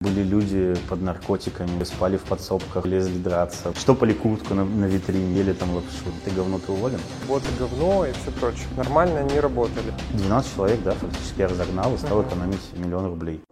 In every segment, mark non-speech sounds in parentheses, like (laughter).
Были люди под наркотиками, спали в подсобках, лезли драться, штопали куртку на, на витрине, ели там лапшу. Ты говно, ты уволен? Вот и говно и все прочее. Нормально они работали. 12 человек, да, фактически я разогнал и стал экономить миллион рублей.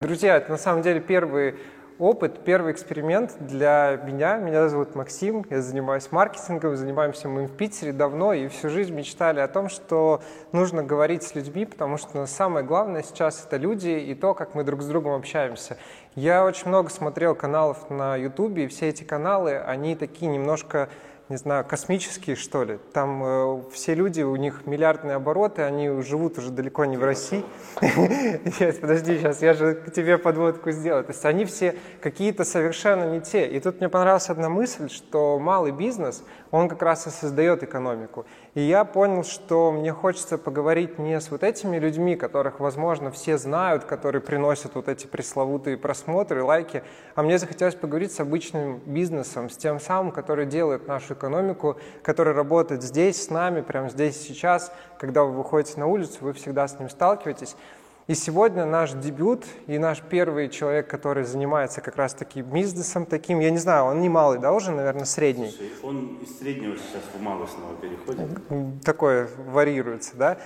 Друзья, это на самом деле первый опыт, первый эксперимент для меня. Меня зовут Максим, я занимаюсь маркетингом, занимаемся мы в Питере давно и всю жизнь мечтали о том, что нужно говорить с людьми, потому что самое главное сейчас это люди и то, как мы друг с другом общаемся. Я очень много смотрел каналов на Ютубе, и все эти каналы, они такие немножко не знаю, космические, что ли. Там э, все люди, у них миллиардные обороты, они живут уже далеко не в России. (laughs) Сейчас, подожди, сейчас я же к тебе подводку сделаю. То есть они все какие-то совершенно не те. И тут мне понравилась одна мысль, что малый бизнес, он как раз и создает экономику. И я понял, что мне хочется поговорить не с вот этими людьми, которых, возможно, все знают, которые приносят вот эти пресловутые просмотры, лайки, а мне захотелось поговорить с обычным бизнесом, с тем самым, который делает нашу экономику, который работает здесь, с нами, прямо здесь, сейчас. Когда вы выходите на улицу, вы всегда с ним сталкиваетесь. И сегодня наш дебют и наш первый человек, который занимается как раз таки бизнесом таким, я не знаю, он не малый, да, уже, наверное, средний? Слушай, он из среднего сейчас в малый снова переходит. Такое варьируется, да?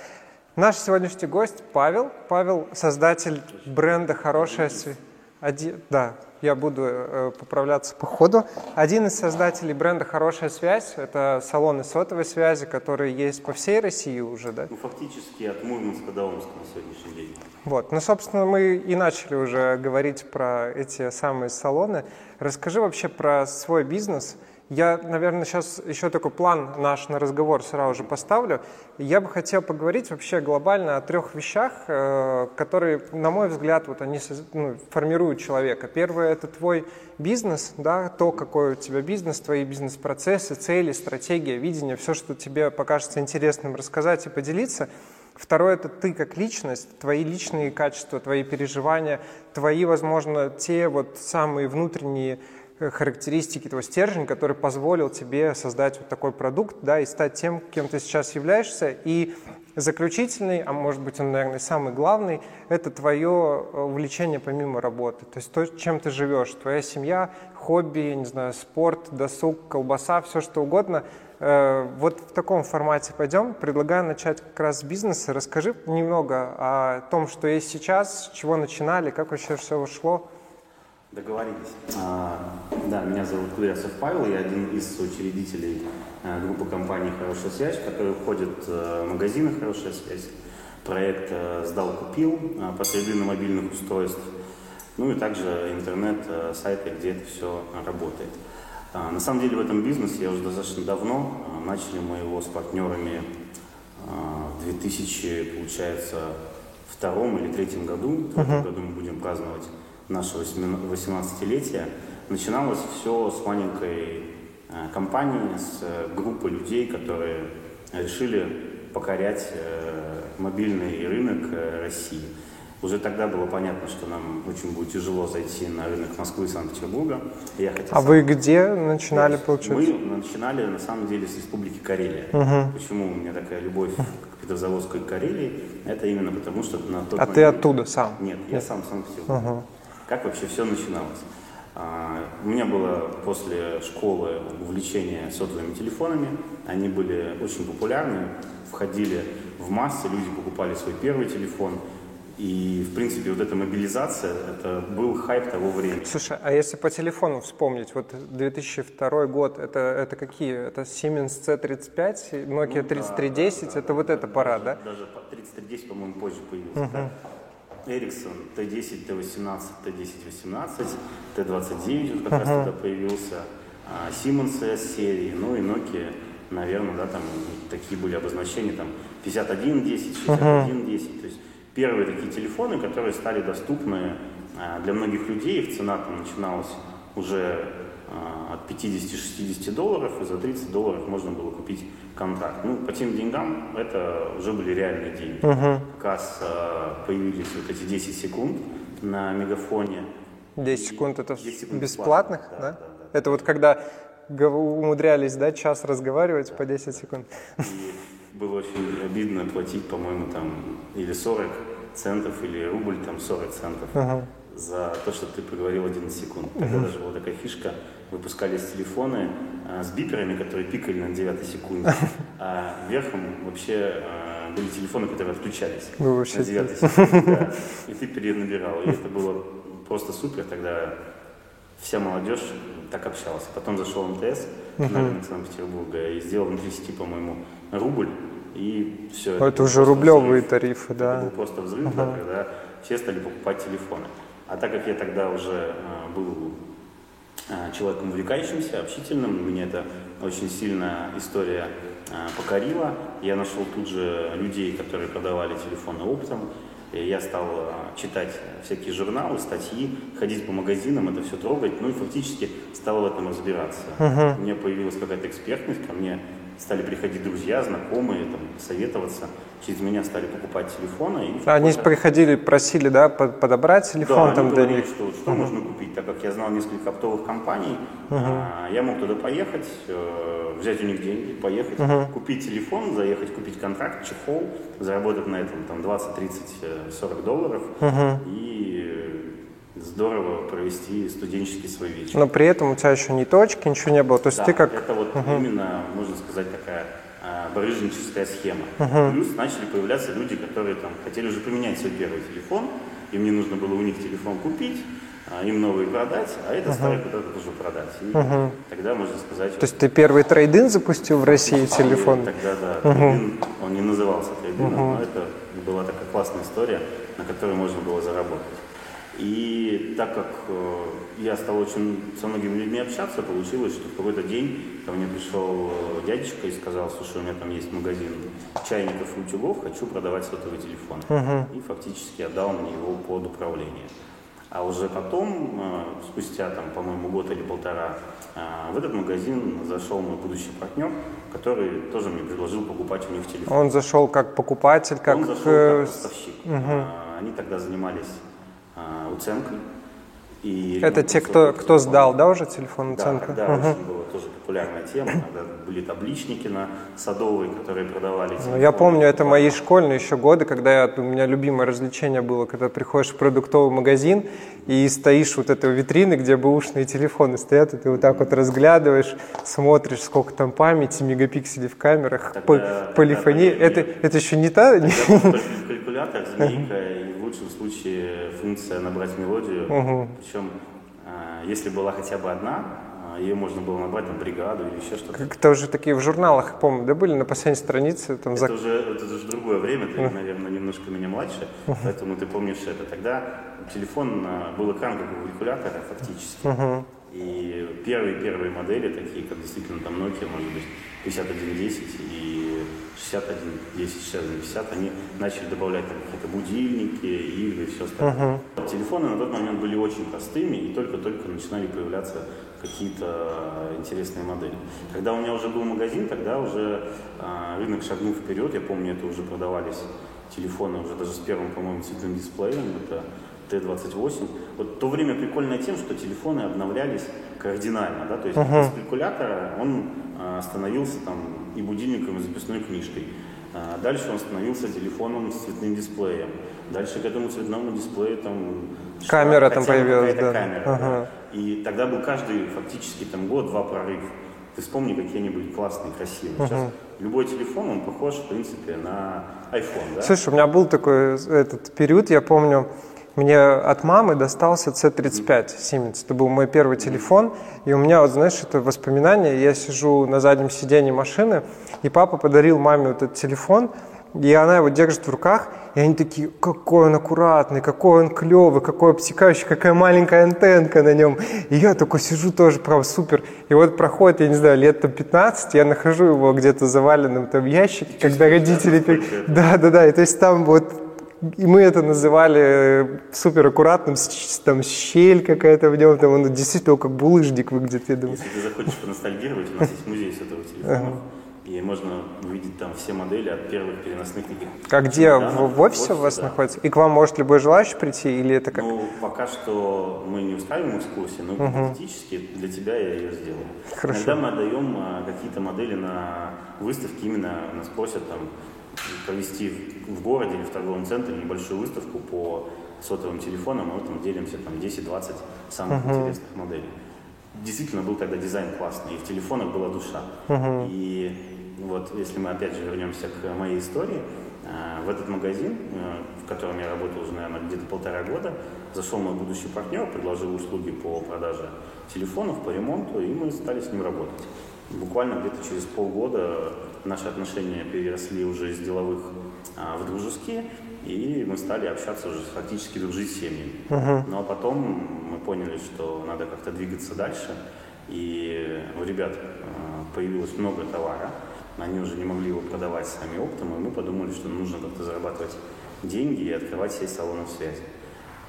Наш сегодняшний гость Павел. Павел – создатель бренда «Хорошая связь». Один, да, я буду э, поправляться по ходу. Один из создателей бренда «Хорошая связь» — это салоны сотовой связи, которые есть по всей России уже, да? Ну, фактически от Мурманска до Омска на сегодняшний день. Вот, ну, собственно, мы и начали уже говорить про эти самые салоны. Расскажи вообще про свой бизнес — я, наверное, сейчас еще такой план наш на разговор сразу же поставлю. Я бы хотел поговорить вообще глобально о трех вещах, э, которые, на мой взгляд, вот они ну, формируют человека. Первое – это твой бизнес, да, то, какой у тебя бизнес, твои бизнес-процессы, цели, стратегия, видение, все, что тебе покажется интересным рассказать и поделиться. Второе – это ты как личность, твои личные качества, твои переживания, твои, возможно, те вот самые внутренние характеристики, твой стержень, который позволил тебе создать вот такой продукт, да, и стать тем, кем ты сейчас являешься. И заключительный, а может быть он, наверное, самый главный, это твое э, увлечение помимо работы. То есть то, чем ты живешь, твоя семья, хобби, не знаю, спорт, досуг, колбаса, все что угодно. Э, вот в таком формате пойдем. Предлагаю начать как раз с бизнеса. Расскажи немного о том, что есть сейчас, с чего начинали, как вообще все ушло. Договорились. А, да, меня зовут Кудрясов Павел, я один из учредителей а, группы компании «Хорошая связь», в которой входят магазины «Хорошая связь», проект а, «Сдал, купил», а, по на мобильных устройств, ну и также интернет-сайты, где это все работает. А, на самом деле в этом бизнесе я уже достаточно давно, а, начали мы его с партнерами а, в 2000, получается, втором или третьем году, в этом году мы будем праздновать нашего 18-летия, начиналось все с маленькой э, компании, с э, группы людей, которые решили покорять э, мобильный рынок России. Уже тогда было понятно, что нам очень будет тяжело зайти на рынок Москвы и Санкт-Петербурга. Я хотел а сам... вы где начинали, Нет, получается? Мы начинали, на самом деле, с Республики Карелия. Угу. Почему у меня такая любовь к Петрозаводской Карелии? Это именно потому, что на тот А момент... ты оттуда сам? Нет, я сам сам все. Угу. Как вообще все начиналось? А, у меня было после школы увлечение сотовыми телефонами. Они были очень популярны, входили в массы, люди покупали свой первый телефон. И, в принципе, вот эта мобилизация, это был хайп того времени. Слушай, а если по телефону вспомнить, вот 2002 год, это, это какие? Это Siemens C35, Nokia ну, 3310, да, это да, вот да, эта пора, да? Даже 3310, по-моему, позже появился, uh-huh. да? Ericsson T10, T18, T10-18, T29 вот как uh-huh. раз тогда появился, а, Siemens S серии, ну и Nokia, наверное, да, там такие были обозначения, там 5110, 6110, uh-huh. то есть первые такие телефоны, которые стали доступны а, для многих людей, их цена там начиналась уже а, от 50-60 долларов, и за 30 долларов можно было купить контракт. Ну, по тем деньгам это уже были реальные деньги. Uh-huh. Как раз появились вот эти 10 секунд на мегафоне. 10 секунд это 10 секунд бесплатных, да? да? да, да. Это вот когда умудрялись, да, час разговаривать да. по 10 секунд. И было очень обидно платить, по-моему, там или 40 центов или рубль там 40 центов uh-huh. за то, что ты проговорил 11 секунд. Тогда uh-huh. даже была такая фишка, выпускались телефоны а, с биперами, которые пикали на 9 секунде, а верхом вообще а, были телефоны, которые отключались ну, вообще на 9 секунде, да, и ты перенабирал. И это было просто супер, тогда вся молодежь так общалась. Потом зашел МТС uh-huh. на рынок Санкт-Петербурга и сделал внутри сети, по-моему, рубль, и все. Это, это уже рублевые взрыв. тарифы, да. Это был просто взрыв, uh-huh. да, когда все стали покупать телефоны. А так как я тогда уже э, был э, человеком увлекающимся, общительным, меня это очень сильно история э, покорила. Я нашел тут же людей, которые продавали телефоны оптом. Я стал э, читать всякие журналы, статьи, ходить по магазинам, это все трогать, ну и фактически стал в этом разбираться. Uh-huh. У меня появилась какая-то экспертность, ко мне стали приходить друзья, знакомые, там, советоваться. Через меня стали покупать телефоны. И они приходили, просили, да, подобрать телефон да, там говорили, них. что, что uh-huh. можно купить, так как я знал несколько оптовых компаний, uh-huh. я мог туда поехать, э, взять у них деньги, поехать, uh-huh. купить телефон, заехать, купить контракт, чехол, заработать на этом там 20, 30, 40 долларов uh-huh. и здорово провести студенческий свой вечер. Но при этом у тебя еще ни точки, ничего не было. То есть да, ты как... это вот угу. именно, можно сказать, такая а, барыжническая схема. Угу. Плюс начали появляться люди, которые там хотели уже поменять свой первый телефон, им не нужно было у них телефон купить, а, им новый продать, а это uh-huh. старый куда-то тоже продать. И uh-huh. тогда можно сказать... То есть ты первый трейдин запустил в России а, телефон? Тогда, да. Uh-huh. Трейдин, он не назывался трейдином, uh-huh. но это была такая классная история, на которой можно было заработать. И так как э, я стал очень со многими людьми общаться, получилось, что в какой-то день ко мне пришел э, дядечка и сказал, слушай, у меня там есть магазин чайников и утюгов, хочу продавать сотовый телефон. Uh-huh. И фактически отдал мне его под управление. А уже потом, э, спустя, там, по-моему, год или полтора, э, в этот магазин зашел мой будущий партнер, который тоже мне предложил покупать у них телефон. Он зашел как покупатель, как... Он зашел как поставщик. Угу. Они тогда занимались а. И это те, кто, кто сдал, да, уже телефон уценка? Да, да угу. очень была тоже популярная тема. Когда были табличники на Садовой, которые продавали телефоны. Ну, я помню, это мои школьные еще годы, когда я, у меня любимое развлечение было, когда приходишь в продуктовый магазин и стоишь вот этой витрины, где бэушные телефоны стоят, и ты вот так вот разглядываешь, смотришь, сколько там памяти, мегапикселей в камерах, тогда, полифонии. Это, это еще не та... (laughs) Калькулятор, змейка и лучшем случае функция набрать мелодию. Угу. Причем, а, если была хотя бы одна, а, ее можно было набрать на бригаду или еще что-то. Как-то уже такие в журналах, помню, да, были на последней странице? Там это, за... уже, это уже другое время, ты, uh наверное, немножко меня младше, uh поэтому ты помнишь это. Тогда телефон а, был экран как у калькулятора фактически. uh И первые-первые модели, такие как действительно там Nokia, может быть, 5110 и 61, 10, 60, 50, они начали добавлять там какие-то будильники, игры и все остальное. Uh-huh. Телефоны на тот момент были очень простыми, и только-только начинали появляться какие-то интересные модели. Когда у меня уже был магазин, тогда уже а, рынок шагнул вперед. Я помню, это уже продавались телефоны уже даже с первым, по-моему, цветным дисплеем. Это Т-28. Вот то время прикольное тем, что телефоны обновлялись кардинально. Да? То есть uh-huh. с калькулятора он а, становился там и будильником, и записной книжкой. А дальше он становился телефоном с цветным дисплеем. Дальше к этому цветному дисплею там камера там появилась, да. Камера, ага. да. И тогда был каждый фактически там год-два прорыв. Ты вспомни, какие они были классные, красивые. Сейчас uh любой телефон, он похож, в принципе, на iPhone, да? Слушай, у меня был такой этот период, я помню, мне от мамы достался C35 Siemens. Это был мой первый телефон. И у меня, вот, знаешь, это воспоминание. Я сижу на заднем сиденье машины, и папа подарил маме вот этот телефон. И она его держит в руках, и они такие, какой он аккуратный, какой он клевый, какой обтекающий, какая маленькая антенка на нем. И я такой сижу тоже, прям супер. И вот проходит, я не знаю, лет там 15, я нахожу его где-то заваленным там в ящике, когда родители... Да, да, да, и то есть там вот и мы это называли э, супер аккуратным, там щель какая-то в нем, там он действительно как булыжник выглядит, я думаю. Если ты захочешь поностальгировать, у нас есть музей с этого телефона. И можно увидеть там все модели от первых переносных таких. А где? В, в офисе у вас да. находится? И к вам может любой желающий прийти? Или это как? Ну, пока что мы не устраиваем экскурсии, но угу. для тебя я ее сделаю. Хорошо. Иногда мы отдаем а, какие-то модели на выставки, именно нас просят там провести в городе или в торговом центре небольшую выставку по сотовым телефонам, мы там делимся там 10-20 самых uh-huh. интересных моделей. Действительно был тогда дизайн классный, и в телефонах была душа. Uh-huh. И вот если мы опять же вернемся к моей истории, э, в этот магазин, э, в котором я работал уже, наверное, где-то полтора года, зашел мой будущий партнер, предложил услуги по продаже телефонов, по ремонту, и мы стали с ним работать. Буквально где-то через полгода наши отношения переросли уже из деловых а, в дружеские, и мы стали общаться уже фактически дружить с семьями. Uh-huh. Но потом мы поняли, что надо как-то двигаться дальше, и у ребят а, появилось много товара, они уже не могли его продавать сами оптом, и мы подумали, что нужно как-то зарабатывать деньги и открывать сеть салонов связи.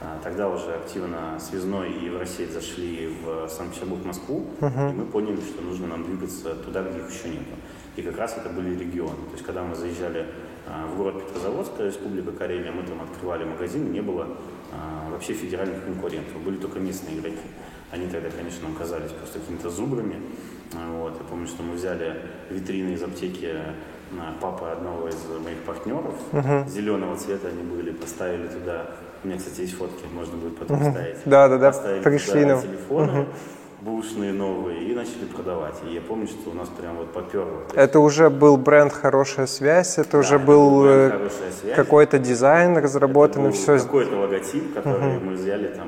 А, тогда уже активно связной и в России зашли в Санкт-Петербург, Москву, uh-huh. и мы поняли, что нужно нам двигаться туда, где их еще нет. И как раз это были регионы. То есть, когда мы заезжали а, в город Петрозаводск, Республика Карелия, мы там открывали магазин, не было а, вообще федеральных конкурентов, были только местные игроки. Они тогда, конечно, нам казались просто какими-то зубрами. Вот. Я помню, что мы взяли витрины из аптеки папы одного из моих партнеров, uh-huh. зеленого цвета они были, поставили туда у меня, кстати, есть фотки, можно будет потом uh-huh. ставить. Да, да, да. Пришли нам. телефоны. Uh-huh бушные новые и начали продавать. И я помню, что у нас прям вот поперло. Это уже был бренд «Хорошая связь», это да, уже это был э, какой-то дизайн разработан, это был все. какой-то логотип, который uh-huh. мы взяли там,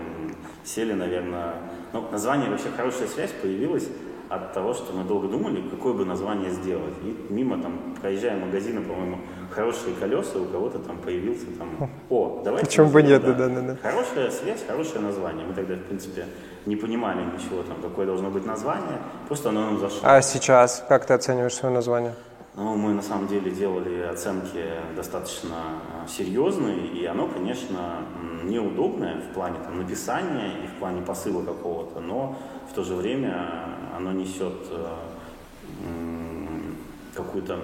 сели, наверное... Ну, название вообще «Хорошая связь» появилось от того, что мы долго думали, какое бы название сделать. И мимо там, проезжая магазины, по-моему, хорошие колеса, у кого-то там появился там, о, давайте... Почему бы нет, да, да, да. Хорошая связь, хорошее название. Мы тогда, в принципе, не понимали ничего там, какое должно быть название, просто оно нам зашло. А сейчас как ты оцениваешь свое название? Ну, мы на самом деле делали оценки достаточно а, серьезные, и оно, конечно, неудобное в плане там, написания и в плане посыла какого-то, но в то же время оно несет э, какую-то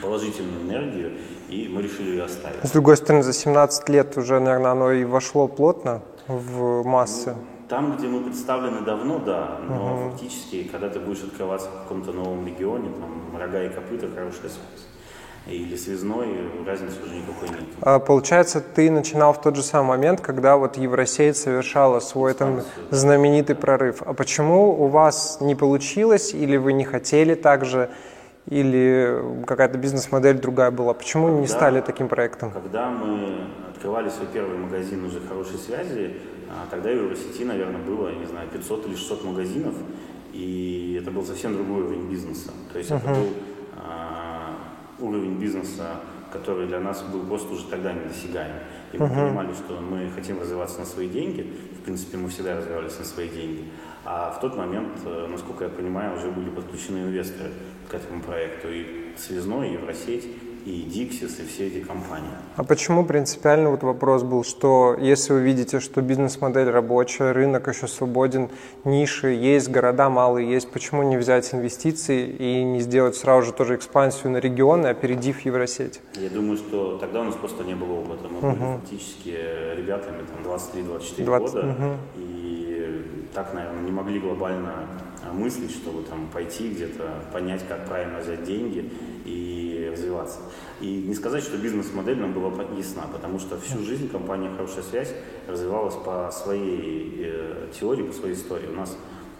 положительную энергию, и мы решили ее оставить. С другой стороны, за 17 лет уже, наверное, оно и вошло плотно в массы. Ну, там, где мы представлены давно, да, но угу. фактически, когда ты будешь открываться в каком-то новом регионе, там рога и копыта, хорошая связь или связной, разницы уже никакой нет. А, получается, ты начинал в тот же самый момент, когда вот Евросеть совершала свой там знаменитый прорыв. А почему у вас не получилось, или вы не хотели так же, или какая-то бизнес-модель другая была? Почему когда, не стали таким проектом? Когда мы открывали свой первый магазин уже хорошей связи, а, тогда в Евросети, наверное, было, я не знаю, 500 или 600 магазинов, и это был совсем другой уровень бизнеса. То есть uh-huh. это был уровень бизнеса, который для нас был просто уже тогда недосягаем. И мы uh-huh. понимали, что мы хотим развиваться на свои деньги. В принципе, мы всегда развивались на свои деньги. А в тот момент, э, насколько я понимаю, уже были подключены инвесторы к этому проекту. И Связной, и Евросеть, и Dixis, и все эти компании. А почему принципиально вот вопрос был, что если вы видите, что бизнес-модель рабочая, рынок еще свободен, ниши есть, города малые есть, почему не взять инвестиции и не сделать сразу же тоже экспансию на регионы, опередив Евросеть? Я думаю, что тогда у нас просто не было опыта. Мы uh-huh. были фактически ребятами там 23-24 года, uh-huh. и так, наверное, не могли глобально а, мыслить, чтобы там пойти где-то, понять, как правильно взять деньги и развиваться. И не сказать, что бизнес-модель нам была ясна, потому что всю жизнь компания «Хорошая связь» развивалась по своей э, теории, по своей истории. У нас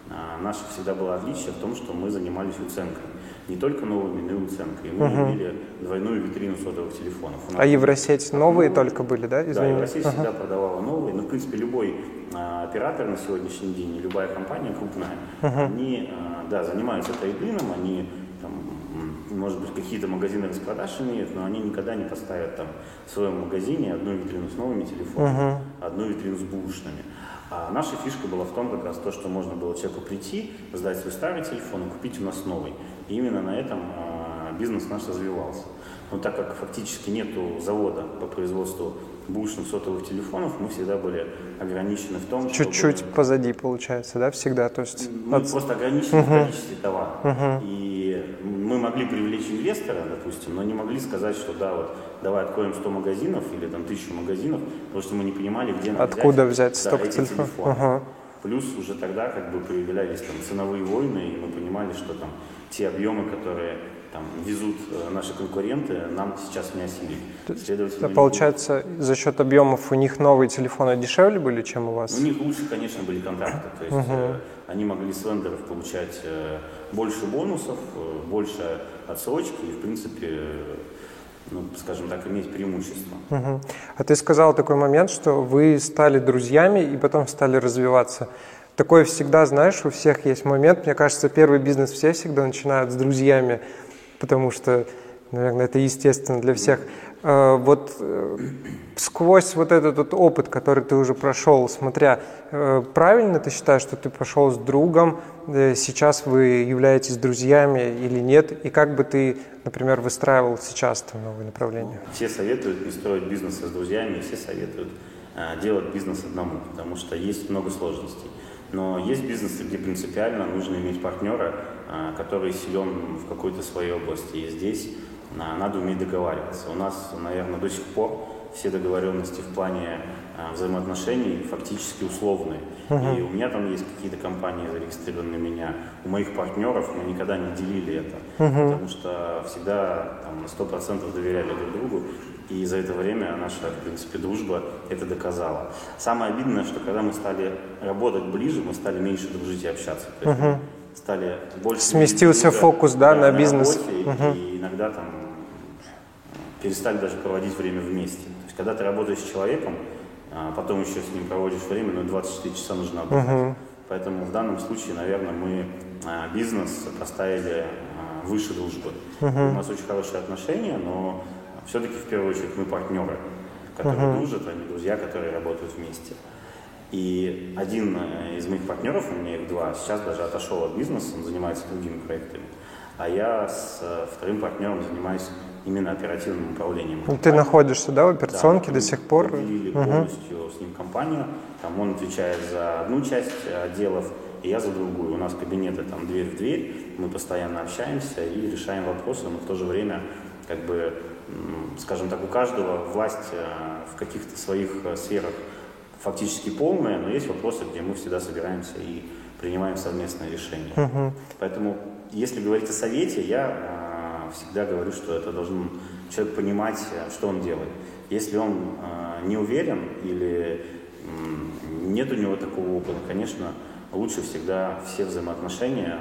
э, наше всегда было отличие в том, что мы занимались уценкой. Не только новыми, но и уценкой. И мы угу. имели двойную витрину сотовых телефонов. А Евросеть новые ну, только были, да? Извини. Да, Евросеть ага. всегда продавала новые. Но, в принципе, любой а, оператор на сегодняшний день, любая компания крупная, ага. они а, да, занимаются трейдлином, они может быть, какие-то магазины распродаж имеют, но они никогда не поставят там в своем магазине одну витрину с новыми телефонами, uh-huh. одну витрину с бушными. А наша фишка была в том как раз то, что можно было человеку прийти, сдать свой старый телефон и купить у нас новый. И именно на этом а, бизнес наш развивался. Но так как фактически нету завода по производству бушных сотовых телефонов, мы всегда были ограничены в том, Чуть-чуть чтобы... позади получается, да, всегда? То есть... Мы от... просто ограничены uh-huh. в количестве товара. Uh-huh. И могли привлечь инвестора, допустим, но не могли сказать, что да, вот давай откроем 100 магазинов или там 1000 магазинов, потому что мы не понимали, где Откуда взять, взять столько да, телефонов. Uh-huh. Плюс уже тогда как бы появлялись там ценовые войны, и мы понимали, что там те объемы, которые там, везут э, наши конкуренты, нам сейчас не осилить. Следовательно, Это, получается, за счет объемов у них новые телефоны дешевле были, чем у вас? У них лучше, конечно, были контракты. То есть угу. они могли с вендоров получать больше бонусов, больше отсрочки и, в принципе, ну, скажем так, иметь преимущество. Угу. А ты сказал такой момент, что вы стали друзьями и потом стали развиваться. Такое всегда, знаешь, у всех есть момент. Мне кажется, первый бизнес все всегда начинают с друзьями, потому что, наверное, это естественно для всех. Э, вот э, сквозь вот этот вот опыт, который ты уже прошел, смотря, э, правильно ты считаешь, что ты пошел с другом, сейчас вы являетесь друзьями или нет, и как бы ты, например, выстраивал сейчас там новые направления? Все советуют не строить бизнес с друзьями, все советуют делать бизнес одному, потому что есть много сложностей. Но есть бизнесы, где принципиально нужно иметь партнера, который силен в какой-то своей области. И здесь надо уметь договариваться. У нас, наверное, до сих пор все договоренности в плане а, взаимоотношений фактически условные. Uh-huh. И у меня там есть какие-то компании зарегистрированные меня, у моих партнеров мы никогда не делили это, uh-huh. потому что всегда там, на 100% доверяли друг другу, и за это время наша, в принципе, дружба это доказала. Самое обидное, что когда мы стали работать ближе, мы стали меньше дружить и общаться. Uh-huh. стали больше... Сместился фокус, да, да на, на бизнес. Работе, uh-huh. И иногда там перестали даже проводить время вместе. То есть, когда ты работаешь с человеком, а потом еще с ним проводишь время, но 24 часа нужно отдыхать. Uh-huh. Поэтому в данном случае, наверное, мы а, бизнес поставили а, выше дружбы. Uh-huh. У нас очень хорошие отношения, но все-таки в первую очередь мы партнеры, которые uh-huh. дружат, а не друзья, которые работают вместе. И один э, из моих партнеров, у меня их два, сейчас даже отошел от бизнеса, он занимается другими проектами. А я с э, вторым партнером занимаюсь именно оперативным управлением. Ну, ты находишься, да, в операционке да, до сих пор? Поделили угу. полностью с ним компанию. Там он отвечает за одну часть отделов, и я за другую. У нас кабинеты там дверь в дверь, мы постоянно общаемся и решаем вопросы, но в то же время, как бы, скажем так, у каждого власть э, в каких-то своих э, сферах фактически полная, но есть вопросы, где мы всегда собираемся и принимаем совместное решение. Угу. Поэтому, если говорить о совете, я э, всегда говорю, что это должен человек понимать, что он делает. Если он э, не уверен или э, нет у него такого опыта, конечно, лучше всегда все взаимоотношения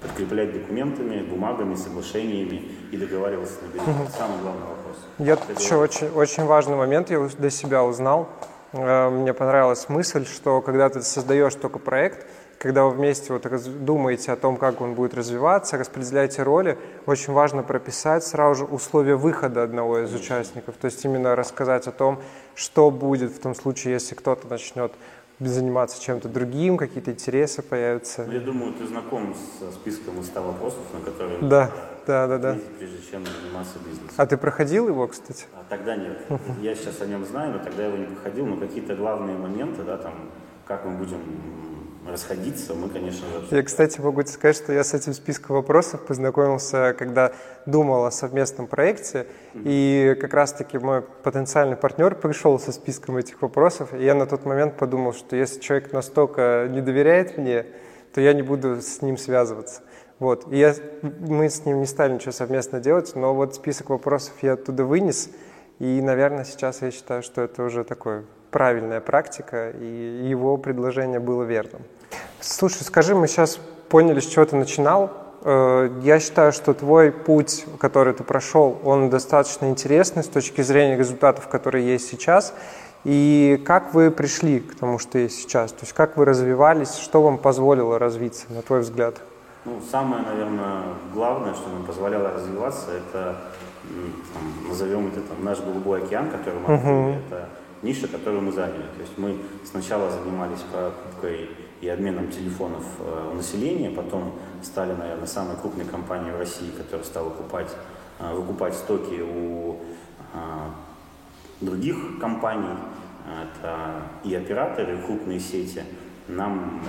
подкреплять документами, бумагами, соглашениями и договариваться на берегу. Это самый главный вопрос. Я еще очень, очень важный момент я для себя узнал. Э, мне понравилась мысль, что когда ты создаешь только проект, когда вы вместе вот думаете о том, как он будет развиваться, распределяете роли, очень важно прописать сразу же условия выхода одного из участников. То есть именно рассказать о том, что будет в том случае, если кто-то начнет заниматься чем-то другим, какие-то интересы появятся. Я думаю, ты знаком со списком из 100 вопросов, на которые да, да, да, да. прежде чем заниматься бизнесом. А ты проходил его, кстати? А, тогда нет. Я сейчас о нем знаю, но тогда его не проходил. Но какие-то главные моменты, да, там, как мы будем расходиться, мы, конечно же... Я, кстати, могу тебе сказать, что я с этим списком вопросов познакомился, когда думал о совместном проекте, mm-hmm. и как раз-таки мой потенциальный партнер пришел со списком этих вопросов, и я на тот момент подумал, что если человек настолько не доверяет мне, то я не буду с ним связываться. Вот. И я, мы с ним не стали ничего совместно делать, но вот список вопросов я оттуда вынес, и, наверное, сейчас я считаю, что это уже такое правильная практика, и его предложение было верным. Слушай, скажи, мы сейчас поняли, с чего ты начинал. Э, я считаю, что твой путь, который ты прошел, он достаточно интересный с точки зрения результатов, которые есть сейчас. И как вы пришли к тому, что есть сейчас? То есть как вы развивались, что вам позволило развиться, на твой взгляд? Ну, самое, наверное, главное, что нам позволяло развиваться, это, там, назовем это там, наш голубой океан, который мы открыли. Uh-huh. Это ниша, которую мы заняли. То есть мы сначала занимались покупкой и обменом телефонов э, населения, потом стали, наверное, самой крупной компанией в России, которая стала выкупать, э, выкупать стоки у э, других компаний, это и операторы, и крупные сети. Нам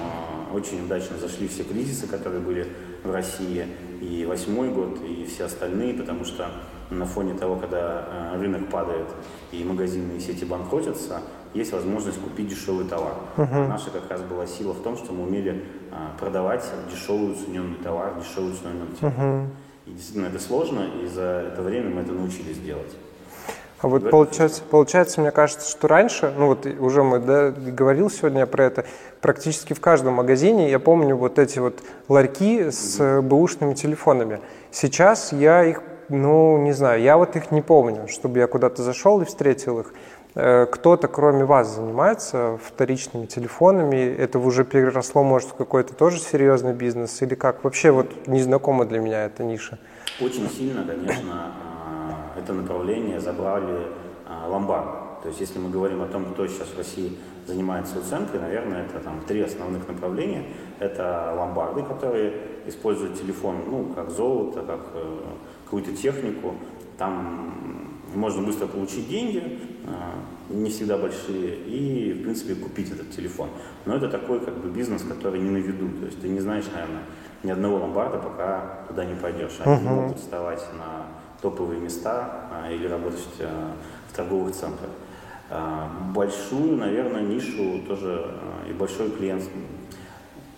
очень удачно зашли все кризисы, которые были в России, и восьмой год, и все остальные, потому что на фоне того, когда рынок падает и магазинные сети банкротятся, есть возможность купить дешевый товар. Uh-huh. Наша как раз была сила в том, что мы умели а, продавать дешевый уцененный товар, дешевый уцененный телефон. Uh-huh. И действительно это сложно, и за это время мы это научились делать. А вот получается, получается, мне кажется, что раньше, ну вот уже мы да, говорил сегодня про это, практически в каждом магазине я помню вот эти вот ларьки с бэушными телефонами. Сейчас я их, ну не знаю, я вот их не помню, чтобы я куда-то зашел и встретил их. Э, кто-то, кроме вас, занимается вторичными телефонами? Это уже переросло, может, в какой-то тоже серьезный бизнес? Или как? Вообще вот незнакома для меня эта ниша. Очень сильно, конечно, это направление забрали а, ломбарды. То есть если мы говорим о том, кто сейчас в России занимается уценкой, наверное, это там три основных направления. Это ломбарды, которые используют телефон, ну, как золото, как э, какую-то технику. Там можно быстро получить деньги, э, не всегда большие, и, в принципе, купить этот телефон. Но это такой как бы бизнес, который не на виду. То есть ты не знаешь, наверное, ни одного ломбарда, пока туда не пойдешь. Они uh-huh. могут вставать на топовые места а, или работать а, в торговых центрах. А, большую, наверное, нишу тоже и большой клиент,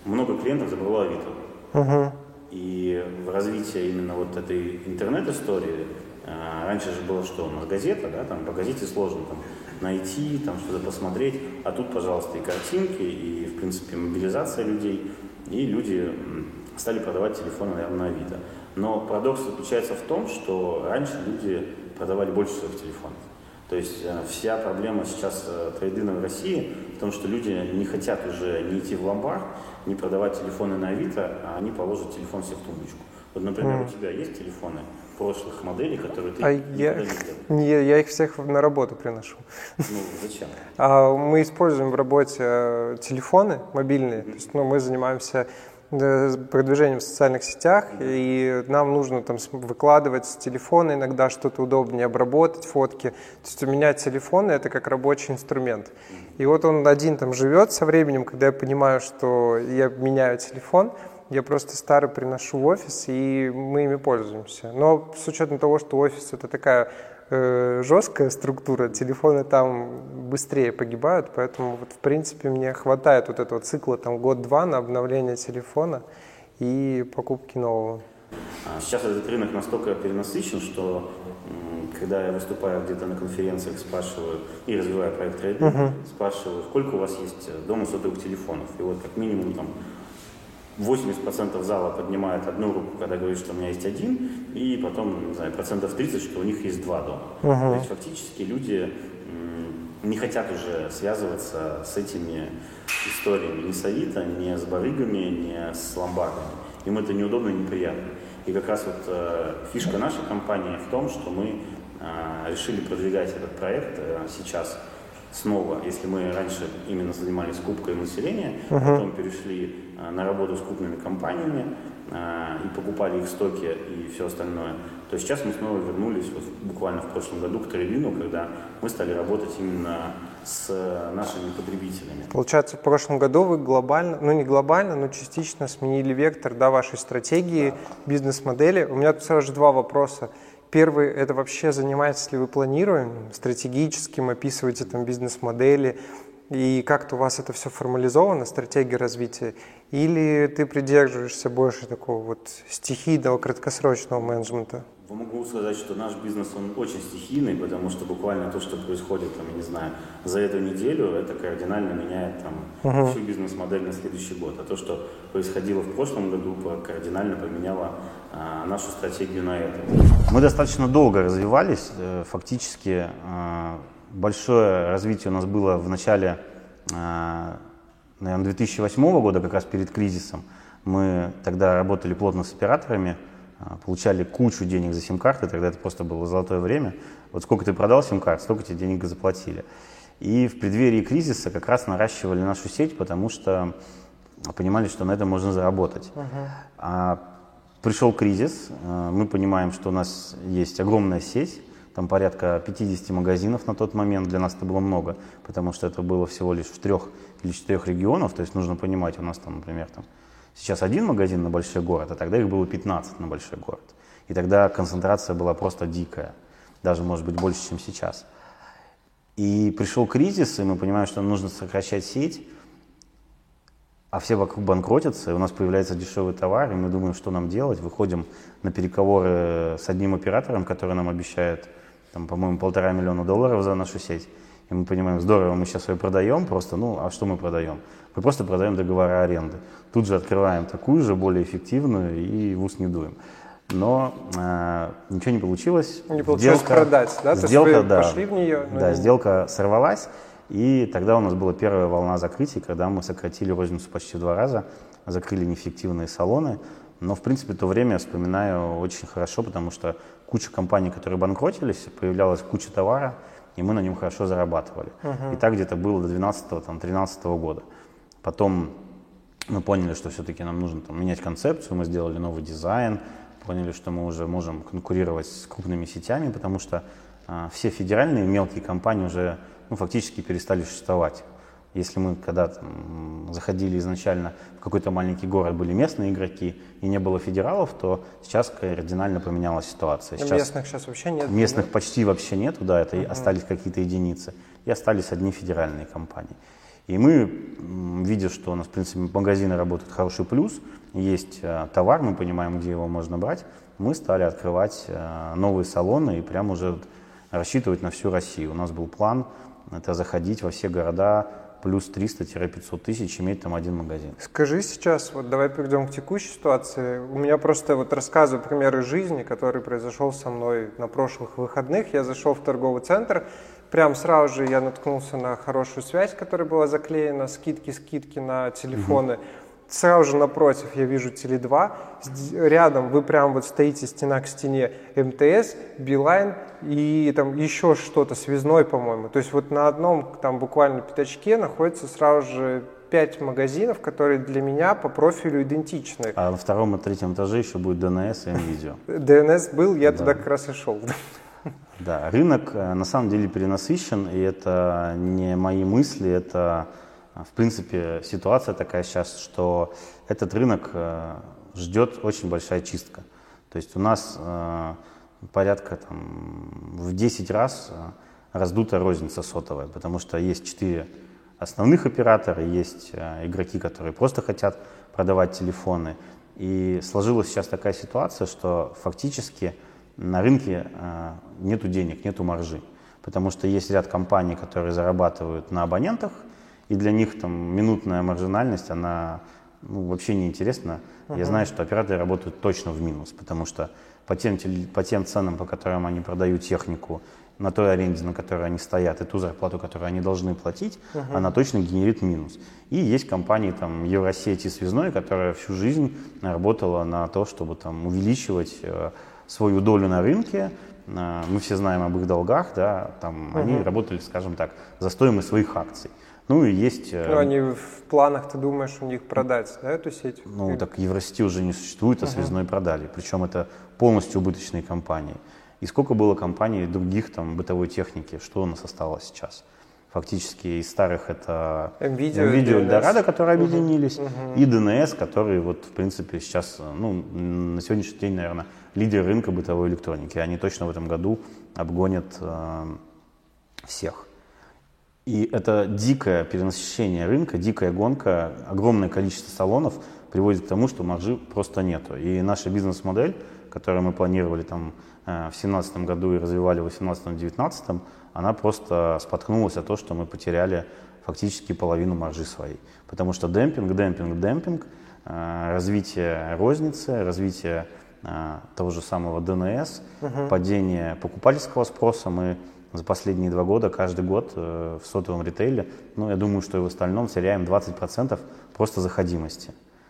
много клиентов забрало Авито. Uh-huh. И в развитии именно вот этой интернет-истории, раньше же было что, у нас газета, да, там по газете сложно там, найти, там что-то посмотреть, а тут, пожалуйста, и картинки, и, в принципе, мобилизация людей, и люди стали продавать телефоны, наверное, на Авито. Но парадокс заключается в том, что раньше люди продавали больше своих телефонов. То есть э, вся проблема сейчас э, трейдина в России в том, что люди не хотят уже не идти в ломбард, не продавать телефоны на Авито, а они положат телефон себе в тумбочку. Вот, например, mm. у тебя есть телефоны прошлых моделей, которые ты а я, не я, я их всех на работу приношу. Ну, зачем? А, мы используем в работе э, телефоны мобильные. Mm. То есть, ну, мы занимаемся продвижением в социальных сетях, и нам нужно там выкладывать с телефона иногда что-то удобнее, обработать фотки. То есть у меня телефон — это как рабочий инструмент. И вот он один там живет со временем, когда я понимаю, что я меняю телефон, я просто старый приношу в офис, и мы ими пользуемся. Но с учетом того, что офис — это такая э, жесткая структура, телефоны там быстрее погибают, поэтому вот в принципе мне хватает вот этого цикла там год-два на обновление телефона и покупки нового. А сейчас этот рынок настолько перенасыщен, что когда я выступаю где-то на конференциях, спрашиваю и развиваю проект трейдинг, uh-huh. спрашиваю, сколько у вас есть дома сотовых телефонов. И вот как минимум там 80% зала поднимает одну руку, когда говорит, что у меня есть один, и потом, не знаю, процентов 30, что у них есть два дома. Uh-huh. То есть фактически люди не хотят уже связываться с этими историями ни с Авито, ни с барыгами, ни с ломбардами. Им это неудобно и неприятно. И как раз вот э, фишка нашей компании в том, что мы э, решили продвигать этот проект э, сейчас снова, если мы раньше именно занимались кубкой населения, uh-huh. потом перешли э, на работу с крупными компаниями э, и покупали их стоки и все остальное, то сейчас мы снова вернулись вот буквально в прошлом году к трейдину, когда мы стали работать именно с нашими потребителями. Получается, в прошлом году вы глобально, ну не глобально, но частично сменили вектор да, вашей стратегии, да. бизнес-модели. У меня тут сразу же два вопроса. Первый – это вообще занимаетесь ли вы планированием стратегическим, описываете там бизнес-модели, и как-то у вас это все формализовано, стратегия развития, или ты придерживаешься больше такого вот стихийного, краткосрочного менеджмента? Могу сказать, что наш бизнес, он очень стихийный, потому что буквально то, что происходит, там, я не знаю, за эту неделю, это кардинально меняет там, uh-huh. всю бизнес-модель на следующий год. А то, что происходило в прошлом году, кардинально поменяло а, нашу стратегию на это. Мы достаточно долго развивались, э, фактически а, большое развитие у нас было в начале, а, наверное, 2008 года, как раз перед кризисом. Мы тогда работали плотно с операторами, получали кучу денег за сим-карты, тогда это просто было золотое время. Вот сколько ты продал сим-карт, столько тебе денег заплатили. И в преддверии кризиса как раз наращивали нашу сеть, потому что понимали, что на этом можно заработать. Uh-huh. А пришел кризис, а, мы понимаем, что у нас есть огромная сеть, там порядка 50 магазинов на тот момент, для нас это было много, потому что это было всего лишь в трех или четырех регионах, то есть нужно понимать, у нас там, например, там, Сейчас один магазин на большой город, а тогда их было 15 на большой город. И тогда концентрация была просто дикая, даже, может быть, больше, чем сейчас. И пришел кризис, и мы понимаем, что нужно сокращать сеть. а все вокруг банкротятся, и у нас появляется дешевый товар, и мы думаем, что нам делать, выходим на переговоры с одним оператором, который нам обещает, там, по-моему, полтора миллиона долларов за нашу сеть, и мы понимаем, здорово, мы сейчас ее продаем просто, ну, а что мы продаем? Мы просто продаем договора аренды. Тут же открываем такую же, более эффективную, и в ус не дуем но э, ничего не получилось. Не получилось сделка, продать, да? Сделка, То есть вы да, пошли в нее? Да, не... сделка сорвалась, и тогда у нас была первая волна закрытий, когда мы сократили розницу почти в два раза, закрыли неэффективные салоны. Но, в принципе, то время вспоминаю очень хорошо, потому что куча компаний, которые банкротились, появлялась куча товара, и мы на нем хорошо зарабатывали. Uh-huh. И так где-то было до 12-13 года. Потом мы поняли, что все-таки нам нужно там, менять концепцию, мы сделали новый дизайн, поняли, что мы уже можем конкурировать с крупными сетями, потому что а, все федеральные мелкие компании уже ну, фактически перестали существовать. Если мы когда заходили изначально в какой-то маленький город, были местные игроки и не было федералов, то сейчас кардинально поменялась ситуация. Сейчас местных сейчас вообще нет? Местных да? почти вообще нету, да, это uh-huh. остались какие-то единицы. И остались одни федеральные компании. И мы, видя, что у нас, в принципе, магазины работают хороший плюс, есть э, товар, мы понимаем, где его можно брать, мы стали открывать э, новые салоны и прямо уже рассчитывать на всю Россию. У нас был план это заходить во все города плюс 300-500 тысяч, иметь там один магазин. Скажи сейчас, вот давай перейдем к текущей ситуации. У меня просто вот рассказываю примеры жизни, который произошел со мной на прошлых выходных. Я зашел в торговый центр, прям сразу же я наткнулся на хорошую связь, которая была заклеена, скидки-скидки на телефоны. Угу. Сразу же напротив я вижу Теле2, рядом вы прям вот стоите стена к стене МТС, Билайн и там еще что-то, связной, по-моему. То есть вот на одном там буквально пятачке находится сразу же пять магазинов, которые для меня по профилю идентичны. А на втором и третьем этаже еще будет ДНС и НВИДИО. (laughs) ДНС был, я туда как раз и шел. (laughs) Да, рынок э, на самом деле перенасыщен, и это не мои мысли, это в принципе ситуация такая сейчас, что этот рынок э, ждет очень большая чистка. То есть у нас э, порядка там, в 10 раз раздутая розница сотовая, потому что есть четыре основных оператора, есть игроки, которые просто хотят продавать телефоны. И сложилась сейчас такая ситуация, что фактически на рынке э, нету денег, нету маржи. Потому что есть ряд компаний, которые зарабатывают на абонентах, и для них там минутная маржинальность, она ну, вообще не интересна. Uh-huh. Я знаю, что операторы работают точно в минус, потому что по тем, по тем ценам, по которым они продают технику, на той аренде, на которой они стоят, и ту зарплату, которую они должны платить, uh-huh. она точно генерит минус. И есть компании, там, Евросети Связной, которая всю жизнь работала на то, чтобы там увеличивать э, свою долю на рынке, а, мы все знаем об их долгах, да, там угу. они работали, скажем так, за стоимость своих акций. Ну и есть... Э, ну, они в планах, ты думаешь, у них продать, да, эту сеть? Ну, так Евросети уже не существует, а uh связной продали. Причем это полностью убыточные компании. И сколько было компаний других там бытовой техники, что у нас осталось сейчас? Фактически из старых это NVIDIA, NVIDIA Eldorado, которые объединились, uh и DNS, которые вот, в принципе, сейчас, ну, на сегодняшний день, наверное, лидер рынка бытовой электроники. Они точно в этом году обгонят э, всех. И это дикое перенасыщение рынка, дикая гонка, огромное количество салонов приводит к тому, что маржи просто нету. И наша бизнес-модель, которую мы планировали там э, в 2017 году и развивали в 2018-2019, она просто споткнулась о том, что мы потеряли фактически половину маржи своей. Потому что демпинг, демпинг, демпинг, э, развитие розницы, развитие а, того же самого ДНС, угу. падение покупательского спроса. Мы за последние два года, каждый год э, в сотовом ритейле, ну, я думаю, что и в остальном теряем 20% просто заходимости.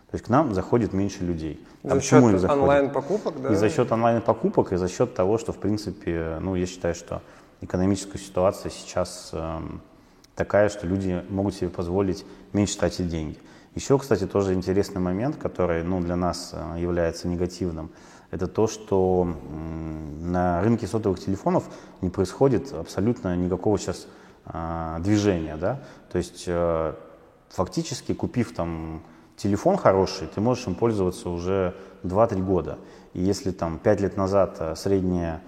То есть к нам заходит меньше людей. За а счет онлайн-покупок, да? И за счет онлайн-покупок, и за счет того, что, в принципе, ну, я считаю, что экономическая ситуация сейчас э, такая, что люди могут себе позволить меньше тратить деньги. Еще, кстати, тоже интересный момент, который ну, для нас э, является негативным, это то, что на рынке сотовых телефонов не происходит абсолютно никакого сейчас а, движения. Да? То есть а, фактически, купив там телефон хороший, ты можешь им пользоваться уже 2-3 года. И если там 5 лет назад среднее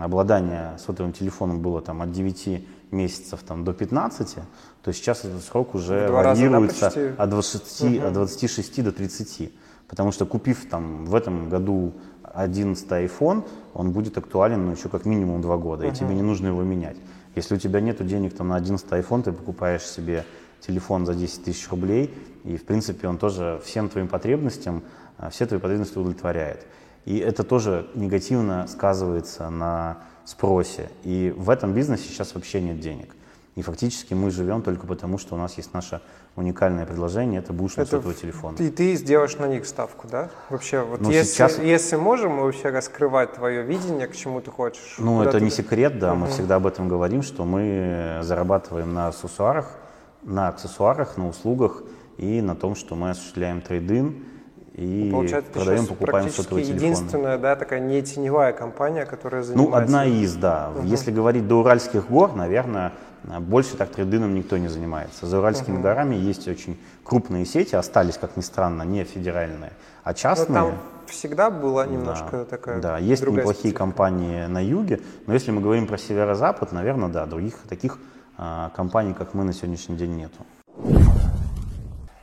обладание сотовым телефоном было там от 9 месяцев там, до 15, то сейчас этот срок уже Два варьируется почти? от, 20, от 26 до 30. Потому что купив там в этом году 11 iPhone, он будет актуален ну, еще как минимум два года, и тебе не нужно его менять. Если у тебя нет денег там, на 11 iPhone, ты покупаешь себе телефон за 10 тысяч рублей, и в принципе он тоже всем твоим потребностям, а, все твои потребности удовлетворяет. И это тоже негативно сказывается на спросе. И в этом бизнесе сейчас вообще нет денег. И фактически мы живем только потому, что у нас есть наше уникальное предложение, это бушный Это сотовый телефон. И ты сделаешь на них ставку, да? Вообще, вот Ну, если, сейчас- если можем мы вообще раскрывать твое видение, к чему ты хочешь. Ну, это ты- не секрет, да, мы всегда об этом говорим, что мы зарабатываем на аксессуарах, на аксессуарах, на услугах и на том, что мы осуществляем трейдин и Получается, ты продаем, покупаем сотовые телефоны. единственная, да, такая не теневая компания, которая Ну, занимается... одна из, да. Если говорить до Уральских гор, наверное, больше так трейдином никто не занимается. За Уральскими горами есть очень крупные сети, остались, как ни странно, не федеральные, а Но частные. там всегда была Да, немножко такая Да, есть неплохие специфика. компании на юге, но если мы говорим про северо-запад, наверное, да, других таких а, компаний, как мы, на сегодняшний день нету.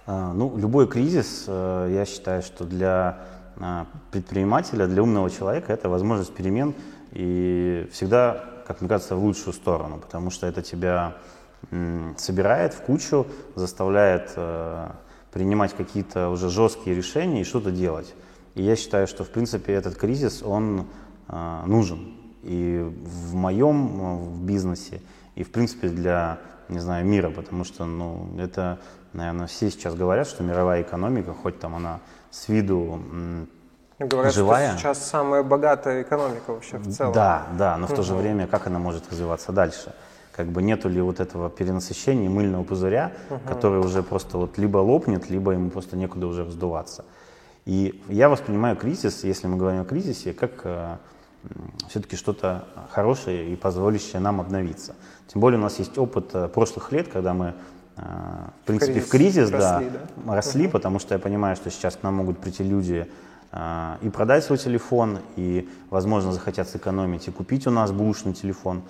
А, ну, любой кризис, э, я считаю, что для а, предпринимателя, для умного человека это возможность перемен и всегда, как мне кажется, в лучшую сторону, потому что это тебя собирает в кучу, заставляет э, принимать какие-то уже жесткие решения и что-то делать. И я считаю, что, в принципе, этот кризис, он э, нужен и в моем в бизнесе, и, в принципе, для, не знаю, мира, потому что, ну, это, наверное, все сейчас говорят, что мировая экономика, хоть там она с виду Говорят, живая. что сейчас самая богатая экономика вообще в целом. да, да, но в то же время как она может развиваться дальше? Как бы нету ли вот этого перенасыщения мыльного пузыря, который уже просто вот либо лопнет, либо ему просто некуда уже вздуваться. И я воспринимаю кризис, если мы говорим о кризисе, как все-таки что-то хорошее и позволящее нам обновиться. Тем более у нас есть опыт э, прошлых лет, когда мы, э, в принципе, в кризис кризис да, росли, да? росли, потому что я понимаю, что сейчас к нам могут прийти люди а, и продать свой телефон, и, возможно, захотят сэкономить и купить у нас бушный телефон.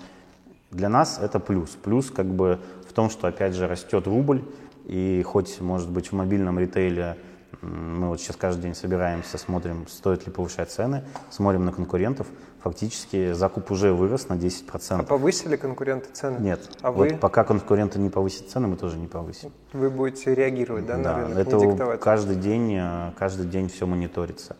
Для нас это плюс. Плюс как бы в том, что опять же растет рубль, и хоть, может быть, в мобильном ритейле мы вот сейчас каждый день собираемся, смотрим, стоит ли повышать цены, смотрим на конкурентов, фактически закуп уже вырос на 10%. А повысили конкуренты цены? Нет, А вот вы, пока конкуренты не повысят цены, мы тоже не повысим. вы будете реагировать да, на Да, рынок, это не диктовать? каждый день, э, каждый день все мониторится.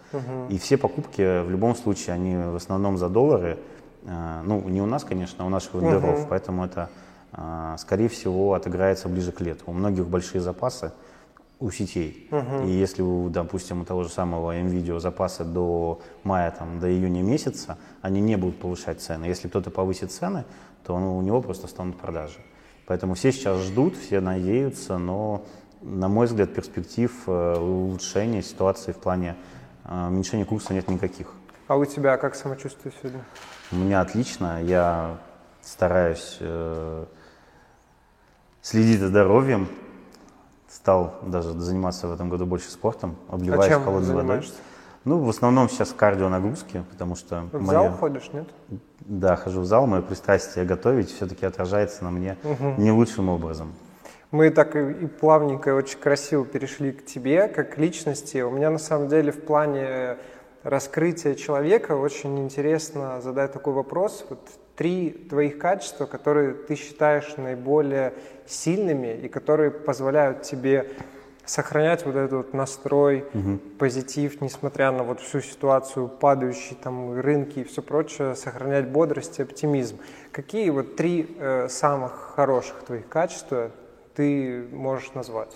И все покупки в любом случае, они в основном за доллары. Э, Ну, не у нас, конечно, а у наших вендоров, поэтому это, э, скорее всего, отыграется ближе к лету. У многих большие запасы у сетей. И если, у, допустим, у того же самого NVIDIA запасы до мая, там, до июня месяца, они не будут повышать цены. Если кто-то повысит цены, то ну, у него просто станут продажи. Поэтому все сейчас ждут, все надеются, но, на мой взгляд, перспектив э, улучшения ситуации в плане э, уменьшения курса нет никаких. А у тебя как самочувствие сегодня? У меня отлично, я стараюсь э, следить за здоровьем, стал даже заниматься в этом году больше спортом, обливаясь а чем холодной водой. Ну, в основном сейчас кардио нагрузки, потому что В моё- зал ходишь, нет? да, хожу в зал, мое пристрастие готовить все-таки отражается на мне не лучшим образом. Мы так и, и плавненько и очень красиво перешли к тебе, как к личности. У меня на самом деле в плане раскрытия человека очень интересно задать такой вопрос. Вот три твоих качества, которые ты считаешь наиболее сильными и которые позволяют тебе сохранять вот этот вот настрой, позитив, несмотря на вот всю ситуацию, падающие там рынки и все прочее, сохранять бодрость и оптимизм. Какие вот три э, самых хороших твоих качества ты можешь назвать?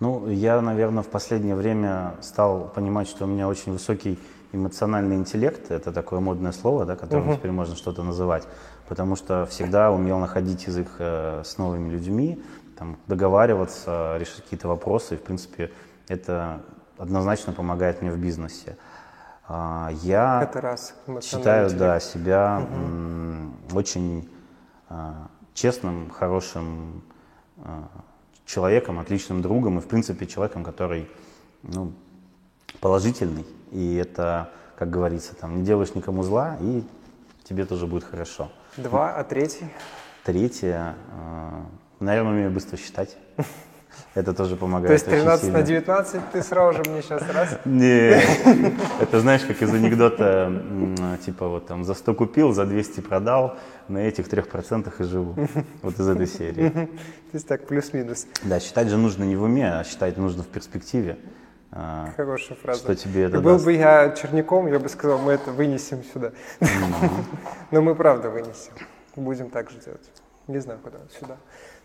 Ну, я, наверное, в последнее время стал понимать, что у меня очень высокий эмоциональный интеллект. Это такое модное слово, да, которым теперь можно что-то называть. Потому что всегда умел находить язык э, с новыми людьми, там, договариваться, решить какие-то вопросы. И, в принципе, это однозначно помогает мне в бизнесе. А, Я Это раз. считаю, интеллект. да, себя м, очень а, честным, хорошим а, человеком, отличным другом и, в принципе, человеком, который ну, положительный. И это, как говорится, там, не делаешь никому зла, и тебе тоже будет хорошо. Два, а третий? Третье, э, наверное, умею быстро считать. (laughs) Это тоже помогает. То есть очень 13 сильно. на 19 ты сразу же мне сейчас раз? (laughs) Не, это знаешь, как из анекдота, типа вот там за 100 купил, за 200 продал, на этих трех процентах и живу. Вот из этой серии. (laughs) То есть так, плюс-минус. Да, считать же нужно не в уме, а считать нужно в перспективе. А, Хорошая фраза. Что тебе это был даст? бы я черняком, я бы сказал, мы это вынесем сюда. Но мы правда вынесем. Будем так же делать. Не знаю, куда, сюда.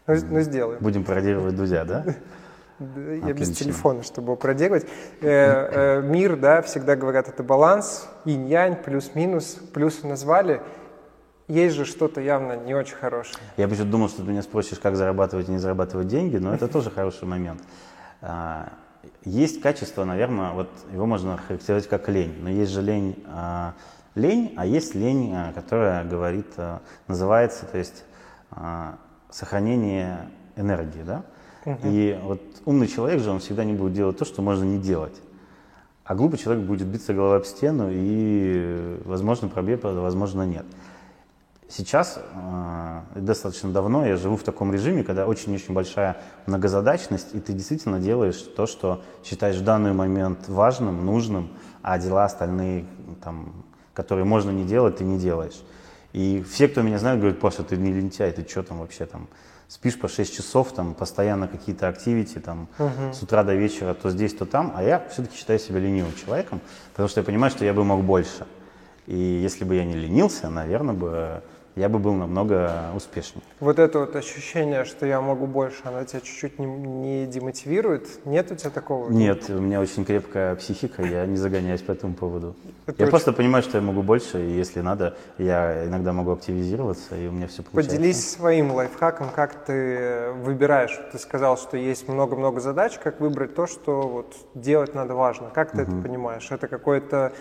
Но, но сделаем. Будем пародировать Дудя, да? Я без телефона, чтобы его проделать. Э, э, мир, да, всегда говорят, это баланс, инь-янь, плюс-минус, плюсы назвали. Есть же что-то явно не очень хорошее. Я бы еще думал, что ты меня спросишь, как зарабатывать и не зарабатывать деньги, но это тоже хороший момент. Есть качество, наверное, вот его можно характеризовать как лень. Но есть же лень, а, лень, а есть лень, а, которая говорит, а, называется, то есть а, сохранение энергии, да? И вот умный человек же, он всегда не будет делать то, что можно не делать. А глупый человек будет биться головой об стену, и, возможно, пробьет, возможно, нет. Сейчас, э, достаточно давно, я живу в таком режиме, когда очень-очень большая многозадачность, и ты действительно делаешь то, что считаешь в данный момент важным, нужным, а дела остальные, там, которые можно не делать, ты не делаешь. И все, кто меня знает, говорят, Паша, ты не лентяй, ты что там вообще там, спишь по 6 часов, там, постоянно какие-то активити, там, с утра до вечера, то здесь, то там, а я все-таки считаю себя ленивым человеком, потому что я понимаю, что я бы мог больше. И если бы я не ленился, наверное, бы я бы был намного успешнее. Вот это вот ощущение, что я могу больше, оно тебя чуть-чуть не, не демотивирует? Нет у тебя такого? Нет, у меня очень крепкая психика, я не загоняюсь по этому поводу. Это я очень- просто понимаю, что я могу больше, и если надо, я иногда могу активизироваться, и у меня все получается. Поделись своим лайфхаком, как ты выбираешь. Ты сказал, что есть много-много задач, как выбрать то, что вот делать надо важно. Как ты это понимаешь? Это какой-то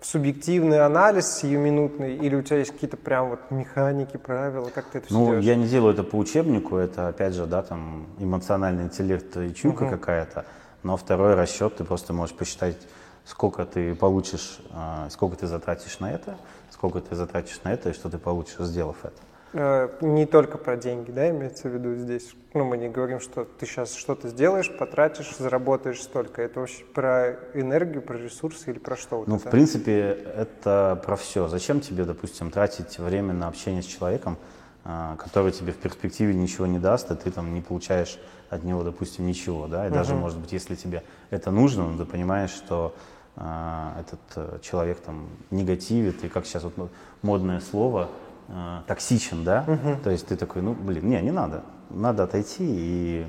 субъективный анализ сиюминутный, или у тебя есть какие-то прям вот механики, правила, как ты это Ну, делаешь? я не делаю это по учебнику, это, опять же, да, там, эмоциональный интеллект и чуйка какая-то, но второй расчет, ты просто можешь посчитать, сколько ты получишь, а, сколько ты затратишь на это, сколько ты затратишь на это, и что ты получишь, сделав это. Э, не только про деньги, да, имеется в виду здесь. Ну, мы не говорим, что ты сейчас что-то сделаешь, потратишь, заработаешь столько. Это вообще про энергию, про ресурсы или про что? Вот Ну, в это? принципе, это про все. Зачем тебе, допустим, тратить время на общение с человеком, а, который тебе в перспективе ничего не даст, и ты там не получаешь от него, допустим, ничего, да? И даже, может быть, если тебе это нужно, но ты понимаешь, что а, этот э, человек там негативит, и как сейчас вот мо- модное слово, а, токсичен, да? То есть ты такой, ну, блин, не, не надо. Надо отойти и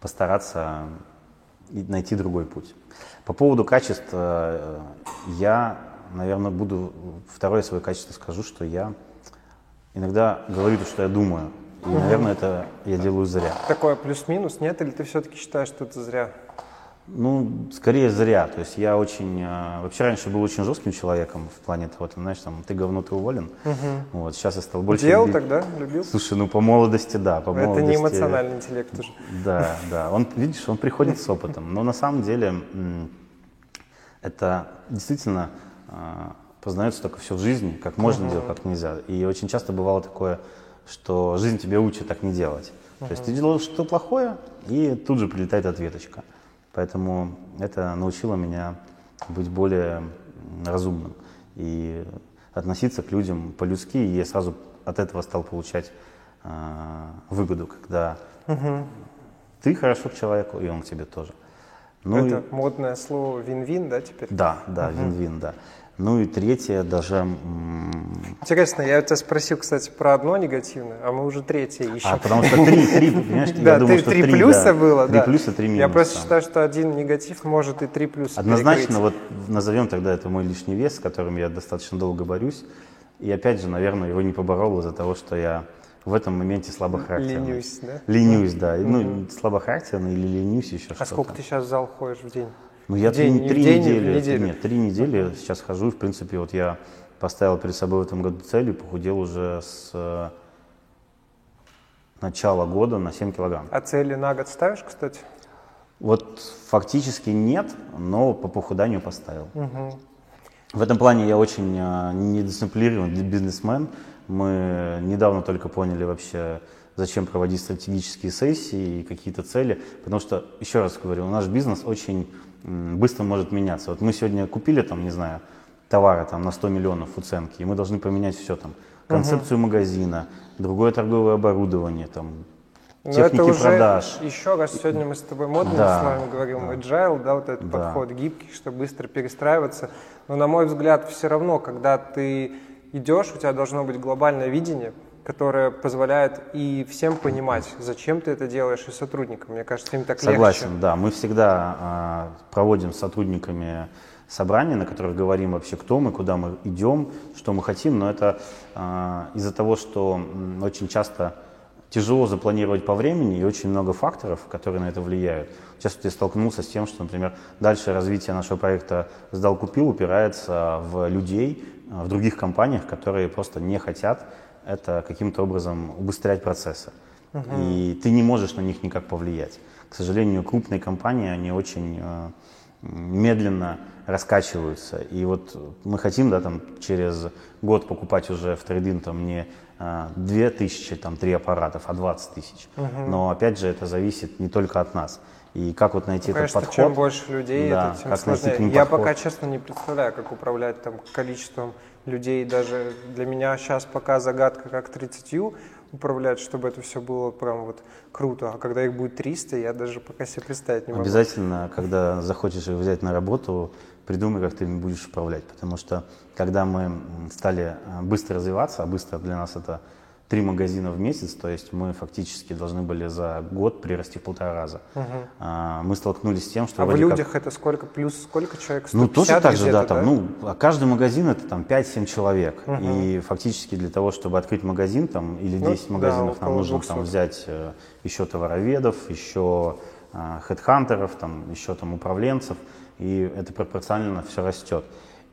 постараться найти другой путь. По поводу качества, э, я, наверное, буду, второе свое качество скажу, что я иногда говорю то, что я думаю. И, наверное, это я делаю зря. Такое плюс-минус, нет? Или ты все-таки считаешь, что это зря? Ну, скорее зря. То есть я очень... э, Вообще раньше был очень жестким человеком в плане того, там, знаешь, там, ты говно, ты уволен. Вот, сейчас я стал больше... Делал любить- тогда? Любил? Слушай, ну по молодости, да, по это молодости. не эмоциональный интеллект уже. (laughs) Да, да. Он, видишь, он приходит с опытом. Но на самом деле это действительно а, познается только все в жизни, как можно делать, как нельзя. И очень часто бывало такое, что жизнь тебя учит так не делать. То есть ты делаешь что-то плохое, и тут же прилетает ответочка. Поэтому это научило меня быть более разумным и относиться к людям по-людски. И я сразу от этого стал получать а, выгоду, когда ты хорошо к человеку, и он к тебе тоже. Ну и- это модное слово вин-вин, да, теперь? да, да, вин-вин, да. Ну и третье, даже... Интересно, я у тебя спросил, кстати, про одно негативное, а мы уже третье ищем. А, потому что три, три, (laughs) понимаешь, да, я думаю, три, что три три, плюса да. было, Три да. плюса, три минуса. Я просто считаю, что один негатив может и три плюса Однозначно, вот назовем тогда это мой лишний вес, с которым я достаточно долго борюсь. И опять же, наверное, его не поборол из-за того, что я в этом моменте слабохарактерный. Ленюсь, да? Ленюсь, да. Ну, слабохарактерный или ленюсь еще что-то. А сколько ты сейчас в зал ходишь в день? Ну, я день, три, три день, в недели, неделю? нет, три недели сейчас хожу, в принципе, вот я поставил перед собой в этом году цель и похудел уже с э, начала года на 7 килограмм. А цели на год ставишь, кстати? Вот фактически нет, но по похуданию поставил. В этом плане я очень э, недисциплинированный бизнесмен, Мы недавно только поняли вообще, зачем проводить стратегические сессии и какие-то цели, потому что, еще раз говорю, наш бизнес очень быстро может меняться. Вот мы сегодня купили там, не знаю, товары там на 100 миллионов уценки, и мы должны поменять все там, концепцию угу. магазина, другое торговое оборудование, там, но техники это уже продаж. Еще раз сегодня мы с тобой модно да, с вами говорим да. agile, да, вот этот да. подход гибкий, чтобы быстро перестраиваться. Но на мой взгляд, все равно, когда ты идешь, у тебя должно быть глобальное видение, которое позволяет и всем понимать, зачем ты это делаешь, и сотрудникам. Мне кажется, им так Согласен, легче. да. Мы всегда а, проводим с сотрудниками собрания, на которых говорим вообще, кто мы, куда мы идем, что мы хотим. Но это а, из-за того, что очень часто тяжело запланировать по времени и очень много факторов, которые на это влияют. Сейчас я столкнулся с тем, что, например, дальше развитие нашего проекта «Сдал-купил» упирается в людей в других компаниях, которые просто не хотят это каким-то образом убыстрять процессы. Угу. И ты не можешь на них никак повлиять. К сожалению, крупные компании, они очень э, медленно раскачиваются. И вот мы хотим, да, там, через год покупать уже в трейдинг там не а, две тысячи, там, три аппаратов, а 20 тысяч. Угу. Но опять же это зависит не только от нас. И как вот найти ну, конечно, этот подход? чем больше людей, да, это тем как сложнее. Я подход. пока, честно, не представляю, как управлять там количеством людей. Даже для меня сейчас пока загадка, как 30 управлять, чтобы это все было прям вот круто. А когда их будет 300, я даже пока себе представить не могу. Обязательно, когда захочешь их взять на работу, придумай, как ты ими будешь управлять. Потому что когда мы стали э, быстро развиваться, а быстро для нас это три магазина в месяц, то есть мы фактически должны были за год прирасти в полтора раза. Угу. А, мы столкнулись с тем, что... А в людях как... это сколько? Плюс сколько человек? Ну, тоже так же, да, там, да? ну, а каждый магазин это там 5-7 человек. Угу. И фактически для того, чтобы открыть магазин там или 10 ну, магазинов, да, нам нужно 200. там взять э, еще товароведов, еще э, хедхантеров, там, еще там управленцев и это пропорционально все растет.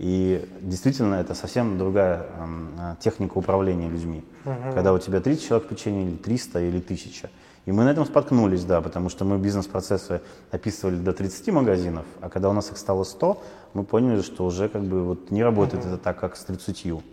И действительно, это совсем другая э, техника управления людьми. Угу. Когда у тебя 30 человек в печенье, или 300, или 1000. И мы на этом споткнулись, да, потому что мы бизнес-процессы описывали до 30 магазинов, а когда у нас их стало 100, мы поняли, что уже как бы вот не работает угу. это так, как с 30.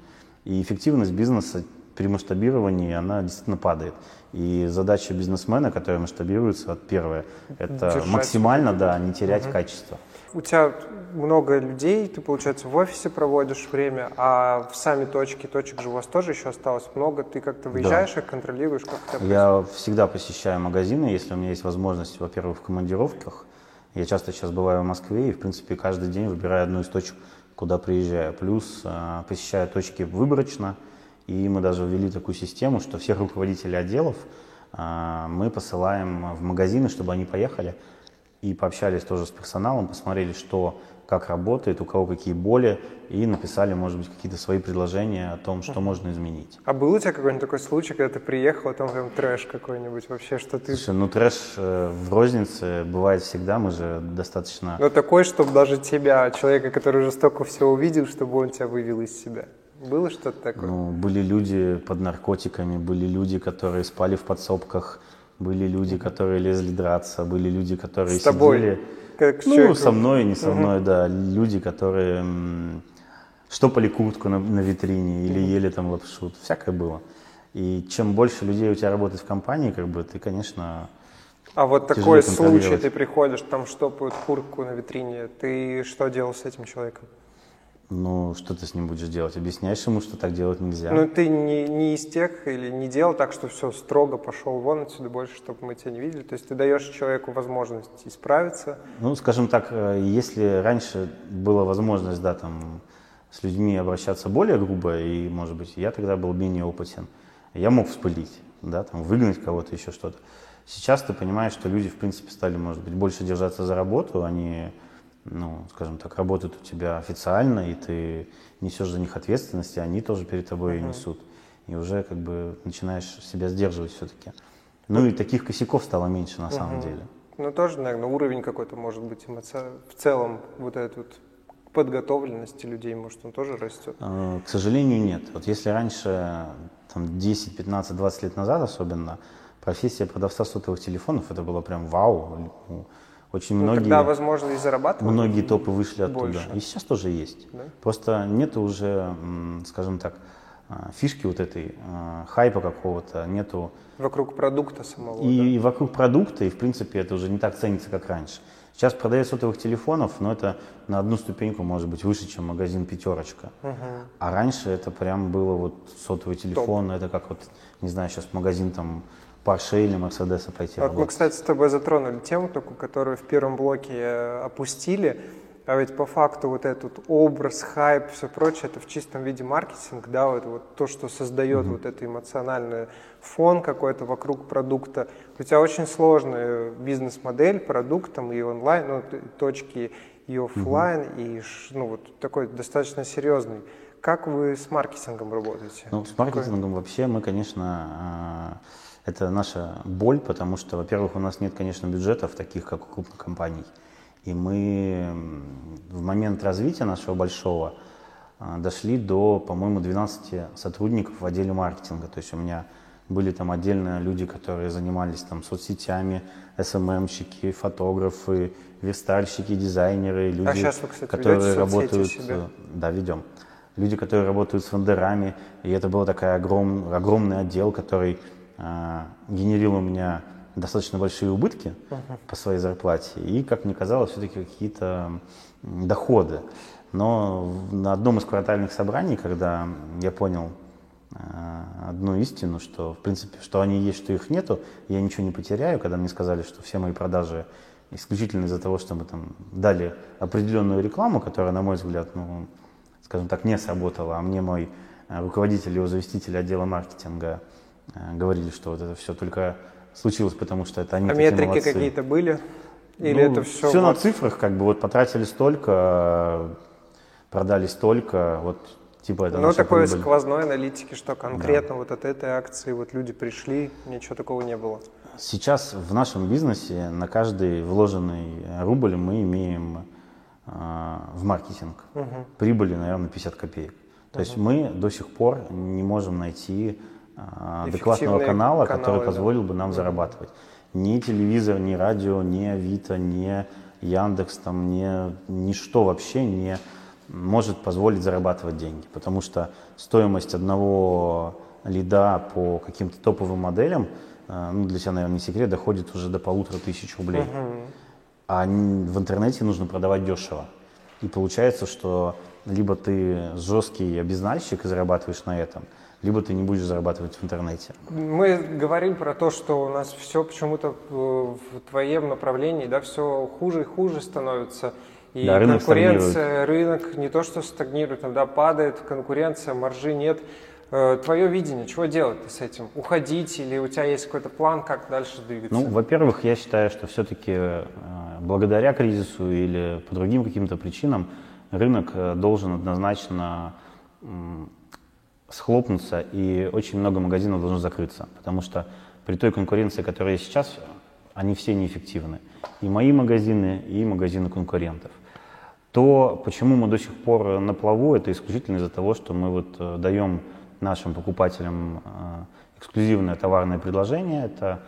И эффективность бизнеса при масштабировании, она действительно падает. И задача бизнесмена, которая масштабируется, от первое, это Держать максимально, да, не терять угу. качество у тебя много людей, ты, получается, в офисе проводишь время, а в сами точки, точек же у вас тоже еще осталось много, ты как-то выезжаешь да. их, контролируешь, как это Я всегда посещаю магазины, если у меня есть возможность, во-первых, в командировках. Я часто сейчас бываю в Москве и, в принципе, каждый день выбираю одну из точек, куда приезжаю. Плюс э, посещаю точки выборочно, и мы даже ввели такую систему, что всех руководителей отделов э, мы посылаем в магазины, чтобы они поехали, и пообщались тоже с персоналом, посмотрели, что, как работает, у кого какие боли, и написали, может быть, какие-то свои предложения о том, что можно изменить. А был у тебя какой-нибудь такой случай, когда ты приехал, а там прям трэш какой-нибудь вообще, что ты... Слушай, ну трэш э, в рознице бывает всегда, мы же достаточно... Ну такой, чтобы даже тебя, человека, который уже столько всего увидел, чтобы он тебя вывел из себя. Было что-то такое? Ну, были люди под наркотиками, были люди, которые спали в подсобках, были люди, которые лезли драться, были люди, которые с тобой, сидели... Как ну, человеком. со мной, не со мной, угу. да. Люди, которые м, штопали куртку на, на витрине или угу. ели там лапшу. Всякое было. И чем больше людей у тебя работает в компании, как бы ты, конечно, а вот такой случай, ты приходишь, там штопают куртку на витрине, ты что делал с этим человеком? Ну, что ты с ним будешь делать? Объясняешь ему, что так делать нельзя? Ну, ты не, не из тех или не делал так, что все строго пошел вон отсюда больше, чтобы мы тебя не видели. То есть ты даешь человеку возможность исправиться. Ну, скажем так, э, если раньше была возможность, да, там, с людьми обращаться более грубо, и, может быть, я тогда был менее опытен, я мог вспылить, да, там, выгнать кого-то, еще что-то. Сейчас ты понимаешь, что люди, в принципе, стали, может быть, больше держаться за работу, они ну, скажем так, работают у тебя официально, и ты несешь за них ответственность, и они тоже перед тобой uh-huh. несут. И уже как бы начинаешь себя сдерживать все-таки. Ну и таких косяков стало меньше на uh-huh. самом деле. Ну тоже, наверное, уровень какой-то может быть эмоци... в целом вот этот вот подготовленности людей, может, он тоже растет? А, к сожалению, нет. Вот если раньше, там, 10, 15, 20 лет назад особенно, профессия продавца сотовых телефонов, это было прям вау. Очень ну, многие, тогда, возможно, и зарабатывать Многие топы вышли оттуда. Больше. И сейчас тоже есть. Да? Просто нет уже, скажем так, а, фишки вот этой, а, хайпа какого-то, нету. Вокруг продукта самого. И, да? и вокруг продукта, и в принципе это уже не так ценится, как раньше. Сейчас продает сотовых телефонов, но это на одну ступеньку может быть выше, чем магазин «Пятерочка». Угу. А раньше это прям было вот сотовый телефон, Топ. это как вот, не знаю, сейчас магазин там Porsche или Mercedes пойти вот Мы, кстати, с тобой затронули тему такую, которую в первом блоке э, опустили. А ведь по факту вот этот образ, хайп, все прочее, это в чистом виде маркетинг, да, вот, вот то, что создает mm-hmm. вот это эмоциональный фон какой-то вокруг продукта. У тебя очень сложная бизнес-модель продуктом и онлайн, ну, точки и офлайн, mm-hmm. и ну, вот такой достаточно серьезный. Как вы с маркетингом работаете? Ну, с маркетингом Какой? вообще мы, конечно, а, это наша боль, потому что, во-первых, у нас нет, конечно, бюджетов таких, как у крупных компаний. И мы в момент развития нашего большого а, дошли до, по-моему, 12 сотрудников в отделе маркетинга. То есть у меня были там отдельно люди, которые занимались там соцсетями, СММщики, фотографы, верстальщики, дизайнеры, люди, а сейчас вы, кстати, которые работают, да, ведем, люди, которые работают с вендорами, и это был такой огром, огромный отдел, который э, генерил у меня достаточно большие убытки по своей зарплате и, как мне казалось, все-таки какие-то доходы. Но на одном из квартальных собраний, когда я понял э, одну истину, что, в принципе, что они есть, что их нету, я ничего не потеряю, когда мне сказали, что все мои продажи исключительно из-за того, что мы там дали определенную рекламу, которая, на мой взгляд, ну, скажем так, не сработала, а мне мой э, руководитель, его заместитель отдела маркетинга говорили, что вот это все только случилось, потому что это они А метрики какие-то были? Или ну, это все? Все вот... на цифрах, как бы вот потратили столько, продали столько, вот типа это Ну, такой прибыль. сквозной аналитики, что конкретно да. вот от этой акции вот люди пришли, ничего такого не было. Сейчас в нашем бизнесе на каждый вложенный рубль мы имеем э, в маркетинг угу. прибыли, наверное, 50 копеек. То угу. есть мы до сих пор не можем найти адекватного канала, каналы, который позволил да. бы нам зарабатывать. Ни телевизор, ни радио, ни Авито, ни Яндекс, там, ни, ничто вообще не может позволить зарабатывать деньги, потому что стоимость одного лида по каким-то топовым моделям, э, ну, для тебя, наверное, не секрет, доходит уже до полутора тысяч рублей. Угу. А в интернете нужно продавать дешево. И получается, что либо ты жесткий обезнальщик и зарабатываешь на этом, либо ты не будешь зарабатывать в интернете. Мы говорим про то, что у нас все почему-то в твоем направлении, да, все хуже и хуже становится. И да, рынок конкуренция, стагнирует. рынок не то что стагнирует, иногда падает, конкуренция, маржи нет. Э, Твое видение, чего делать с этим? Уходить или у тебя есть какой-то план, как дальше двигаться? Ну, во-первых, я считаю, что все-таки э, благодаря кризису или по другим каким-то причинам рынок э, должен однозначно схлопнуться, и очень много магазинов должно закрыться, потому что при той конкуренции, которая есть сейчас, они все неэффективны. И мои магазины, и магазины конкурентов. То, почему мы до сих пор на плаву, это исключительно из-за того, что мы вот э, даем нашим покупателям э, эксклюзивное товарное предложение. Это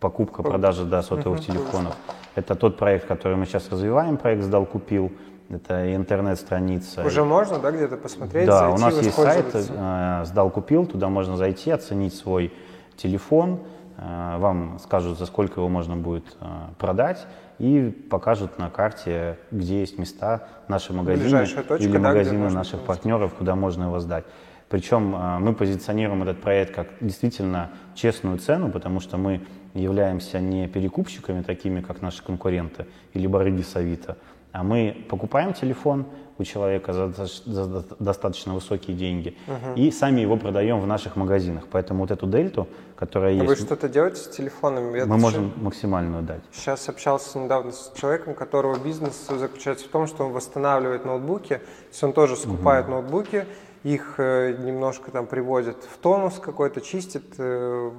покупка, продажа да, сотовых телефонов. Это тот проект, который мы сейчас развиваем, проект «Сдал, купил». Это интернет-страница. Уже можно, да, где-то посмотреть? Да, зайти, у нас есть сайт э, «Сдал, купил», туда можно зайти, оценить свой телефон, э, вам скажут, за сколько его можно будет э, продать, и покажут на карте, где есть места, наши магазины точка, или да, магазины наших партнеров, куда можно его сдать. Причем мы позиционируем этот проект как действительно честную цену, потому что мы являемся не перекупщиками, такими как наши конкуренты или барыги с Авито, а мы покупаем телефон у человека за, за достаточно высокие деньги угу. и сами его продаем в наших магазинах. Поэтому вот эту дельту, которая а есть... Вы что-то делаете с телефонами? Мы можем максимальную дать. Сейчас общался недавно с человеком, которого бизнес заключается в том, что он восстанавливает ноутбуки, то есть он тоже скупает угу. ноутбуки, их э, немножко там приводит в тонус какой-то, чистит э,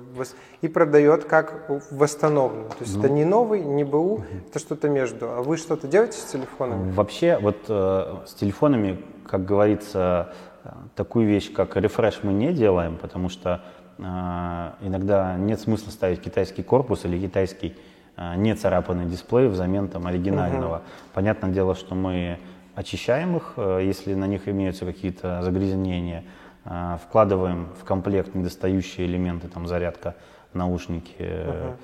и продает как восстановленный. То есть ну, это не новый, не БУ, угу. это что-то между. А вы что-то делаете с телефонами? Вообще вот э, с телефонами, как говорится, такую вещь, как рефреш мы не делаем, потому что э, иногда нет смысла ставить китайский корпус или китайский э, не царапанный дисплей взамен там оригинального. Угу. Понятное дело, что мы очищаем их, э, если на них имеются какие-то загрязнения, э, вкладываем в комплект недостающие элементы, там зарядка, наушники, uh-huh.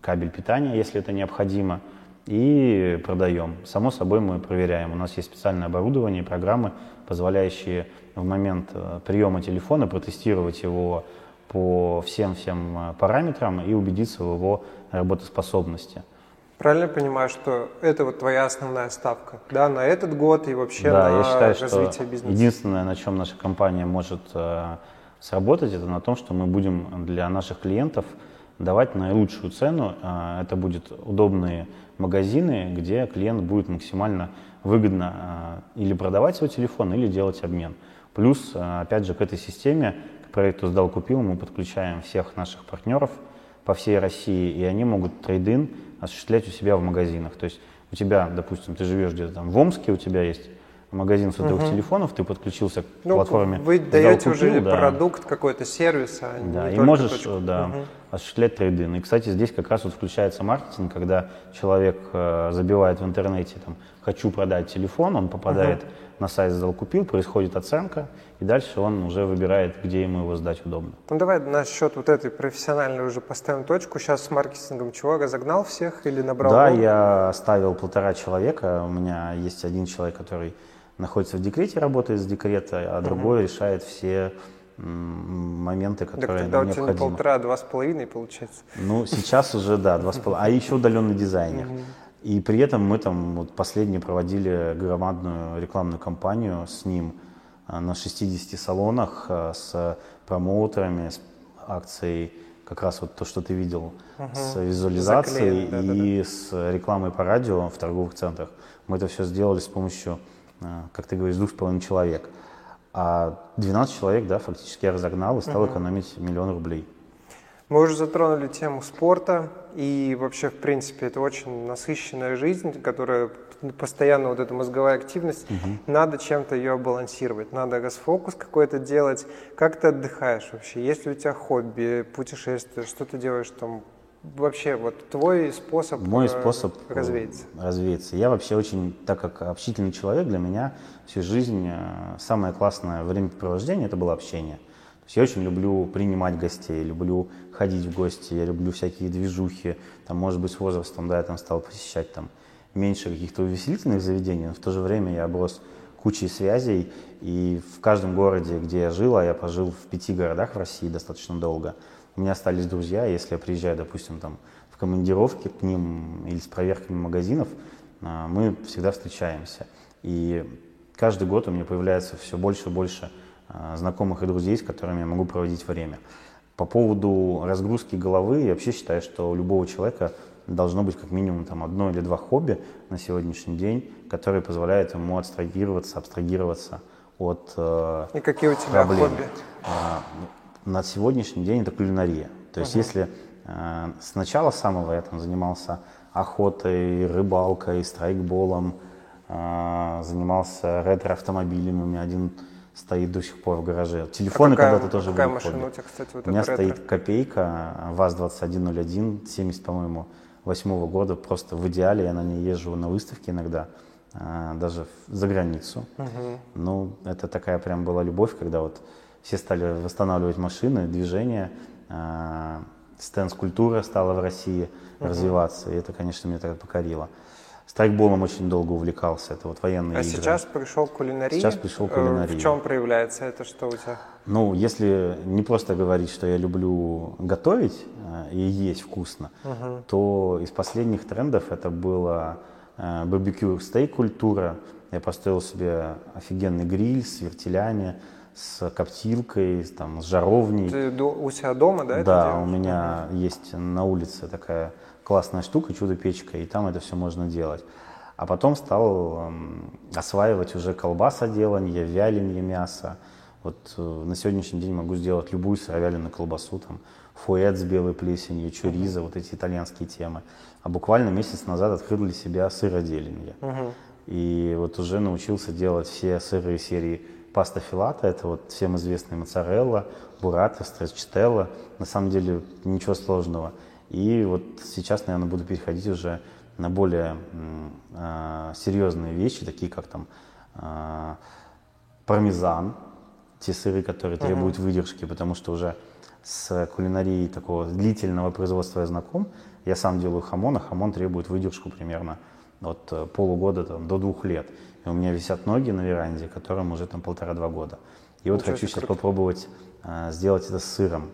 кабель питания, если это необходимо, и продаем. Само собой мы проверяем. У нас есть специальное оборудование, программы, позволяющие в момент приема телефона протестировать его по всем-всем параметрам и убедиться в его работоспособности. Правильно понимаю, что это вот твоя основная ставка, да, на этот год и вообще да, на я считаю, развитие что бизнеса? Единственное, на чем наша компания может э, сработать, это на том, что мы будем для наших клиентов давать наилучшую цену. Э, это будут удобные магазины, где клиент будет максимально выгодно э, или продавать свой телефон, или делать обмен. Плюс, э, опять же, к этой системе, к проекту «Сдал, купил» мы подключаем всех наших партнеров по всей России, и они могут трейдинг осуществлять у себя в магазинах. То есть у тебя, допустим, ты живешь где-то там в Омске, у тебя есть магазин сотовых угу. телефонов, ты подключился к ну, платформе. Вы даете уже да. продукт какой-то, сервис, а да, и можешь точку. да, угу. осуществлять трейдин. И, кстати, здесь как раз вот включается маркетинг, когда человек э, забивает в интернете там «хочу продать телефон», он попадает угу. На сайт «Сдал, купил», происходит оценка, и дальше он уже выбирает, где ему его сдать удобно. Ну давай насчет вот этой профессиональной уже поставим точку. Сейчас с маркетингом чего, разогнал всех или набрал? Да, я оставил полтора человека. У меня есть один человек, который находится в декрете, работает с декрета, а другой угу. решает все моменты, которые так тогда необходимы. у тебя полтора, два с половиной получается. Ну, сейчас уже, да, два с половиной. А еще удаленный дизайнер. И при этом мы там вот последние проводили громадную рекламную кампанию с ним – Э, на 60 салонах э, с промоутерами, с акцией, как раз вот то, что ты видел, угу. с визуализацией Заклеен, да, и да, да. с рекламой по радио в торговых центрах. Мы это все сделали с помощью, э, как ты говоришь, двух с половиной человек. А 12 человек, да, фактически я разогнал и стал угу. экономить миллион рублей. Мы уже затронули тему спорта, и вообще, в принципе, это очень насыщенная жизнь, которая постоянно вот эта мозговая активность, угу. надо чем-то ее балансировать, надо расфокус какой-то делать. Как ты отдыхаешь вообще? Есть ли у тебя хобби, путешествия, что ты делаешь там? Вообще, вот твой способ, Мой э, способ развеяться. развеяться. Я вообще очень, так как общительный человек, для меня всю жизнь э, самое классное времяпровождение это было общение есть я очень люблю принимать гостей, люблю ходить в гости, я люблю всякие движухи. Там, может быть, с возрастом, да, я там стал посещать там меньше каких-то увеселительных заведений, но в то же время я оброс кучей связей, и в каждом городе, где я жил, а я пожил в пяти городах в России достаточно долго, у меня остались друзья, если я приезжаю, допустим, там в командировке к ним или с проверками магазинов, а, мы всегда встречаемся. И каждый год у меня появляется все больше и больше знакомых и друзей, с которыми я могу проводить время. По поводу разгрузки головы, я вообще считаю, что у любого человека должно быть как минимум там, одно или два хобби на сегодняшний день, которые позволяют ему абстрагироваться, абстрагироваться от э, И какие у тебя проблем. хобби? А, на сегодняшний день это кулинария. То есть угу. если э, сначала самого я там занимался охотой, рыбалкой, страйкболом, э, занимался ретро-автомобилями, у меня один стоит до сих пор в гараже. Телефоны а когда-то тоже какая были. машина у тебя, кстати, вот У меня стоит копейка, ВАЗ-2101, 70, по-моему, восьмого года, просто в идеале. Я на ней езжу на выставке иногда, а, даже за границу. Угу. Ну, это такая прям была любовь, когда вот все стали восстанавливать машины, движения, а, стенс-культура стала в России угу. развиваться, и это, конечно, меня так покорило. Страйкболом очень долго увлекался, это вот военные а игры. А сейчас пришел к кулинарии? Сейчас пришел к кулинарии. В чем проявляется это, что у тебя? Ну, если не просто говорить, что я люблю готовить э, и есть вкусно, угу. то из последних трендов это было э, барбекю стейк культура. Я построил себе офигенный гриль с вертелями, с коптилкой, там, с жаровней. Ты у себя дома, да? Да, у меня угу. есть на улице такая классная штука, чудо-печка, и там это все можно делать. А потом стал эм, осваивать уже колбасоделание, вяленье мяса. Вот э, на сегодняшний день могу сделать любую сыровяленую колбасу, там, фуэт с белой плесенью, чуриза, вот эти итальянские темы. А буквально месяц назад открыл для себя сыроделение. Uh-huh. И вот уже научился делать все сырые серии паста филата, это вот всем известная моцарелла, бурата, стресчителла. На самом деле ничего сложного. И вот сейчас, наверное, буду переходить уже на более э, серьезные вещи, такие как там э, пармезан, те сыры, которые требуют uh-huh. выдержки, потому что уже с кулинарией такого длительного производства я знаком. Я сам делаю хамон, а хамон требует выдержку примерно от э, полугода там, до двух лет. И у меня висят ноги на веранде, которым уже там полтора-два года. И вот хочу сейчас круто. попробовать э, сделать это с сыром.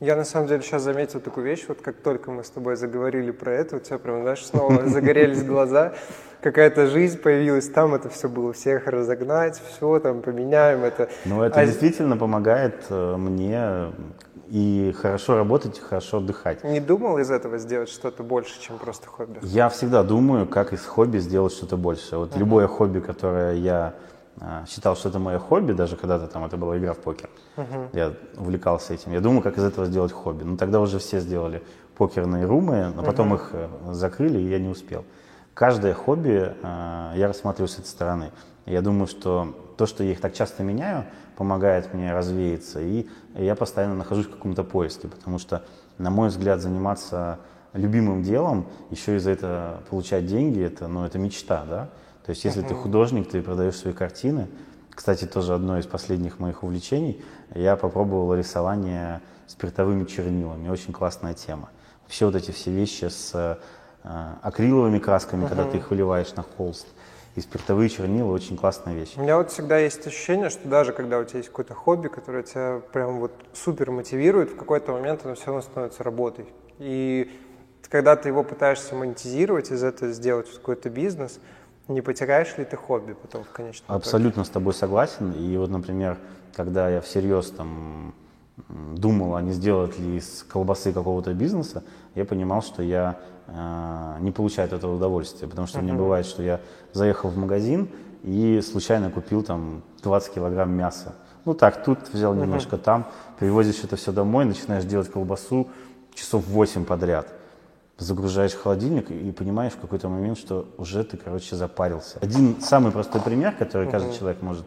Я на самом деле сейчас заметил такую вещь, вот как только мы с тобой заговорили про это, у тебя прям, знаешь, снова (laughs) загорелись глаза, какая-то жизнь появилась, там это все было, всех разогнать, все там поменяем это. Ну, это а... действительно помогает э, мне и хорошо работать, и хорошо отдыхать. Не думал из этого сделать что-то больше, чем просто хобби? Я всегда думаю, как из хобби сделать что-то больше. Вот uh-huh. любое хобби, которое я а, считал, что это мое хобби, даже когда-то там это была игра в покер. Uh-huh. Я увлекался этим. Я думал, как из этого сделать хобби. Но тогда уже все сделали покерные румы, но потом uh-huh. их э, закрыли, и я не успел. Каждое хобби э, я рассматриваю с этой стороны. Я думаю, что то, что я их так часто меняю, помогает мне развеяться, и я постоянно нахожусь в каком-то поиске, потому что, на мой взгляд, заниматься любимым делом, еще и за это получать деньги, это, ну, это мечта, да? То есть, если uh-huh. ты художник, ты продаешь свои картины. Кстати, тоже одно из последних моих увлечений. Я попробовал рисование спиртовыми чернилами. Очень классная тема. Вообще вот эти все вещи с э, акриловыми красками, uh-huh. когда ты их выливаешь на холст. И спиртовые чернила очень классная вещь. У меня вот всегда есть ощущение, что даже когда у тебя есть какое-то хобби, которое тебя прям вот супер мотивирует, в какой-то момент оно все равно становится работой. И когда ты его пытаешься монетизировать, из этого сделать какой-то бизнес, не потеряешь ли ты хобби потом в конечном Абсолютно итоге? с тобой согласен. И вот, например, когда я всерьез там думал, а не сделать ли из колбасы какого-то бизнеса, я понимал, что я э, не получаю от этого удовольствия. Потому что uh-huh. мне бывает, что я заехал в магазин и случайно купил там 20 килограмм мяса. Ну так, тут взял uh-huh. немножко, там, привозишь это все домой, начинаешь делать колбасу часов 8 подряд загружаешь холодильник и понимаешь в какой-то момент, что уже ты, короче, запарился. Один самый простой пример, который каждый человек может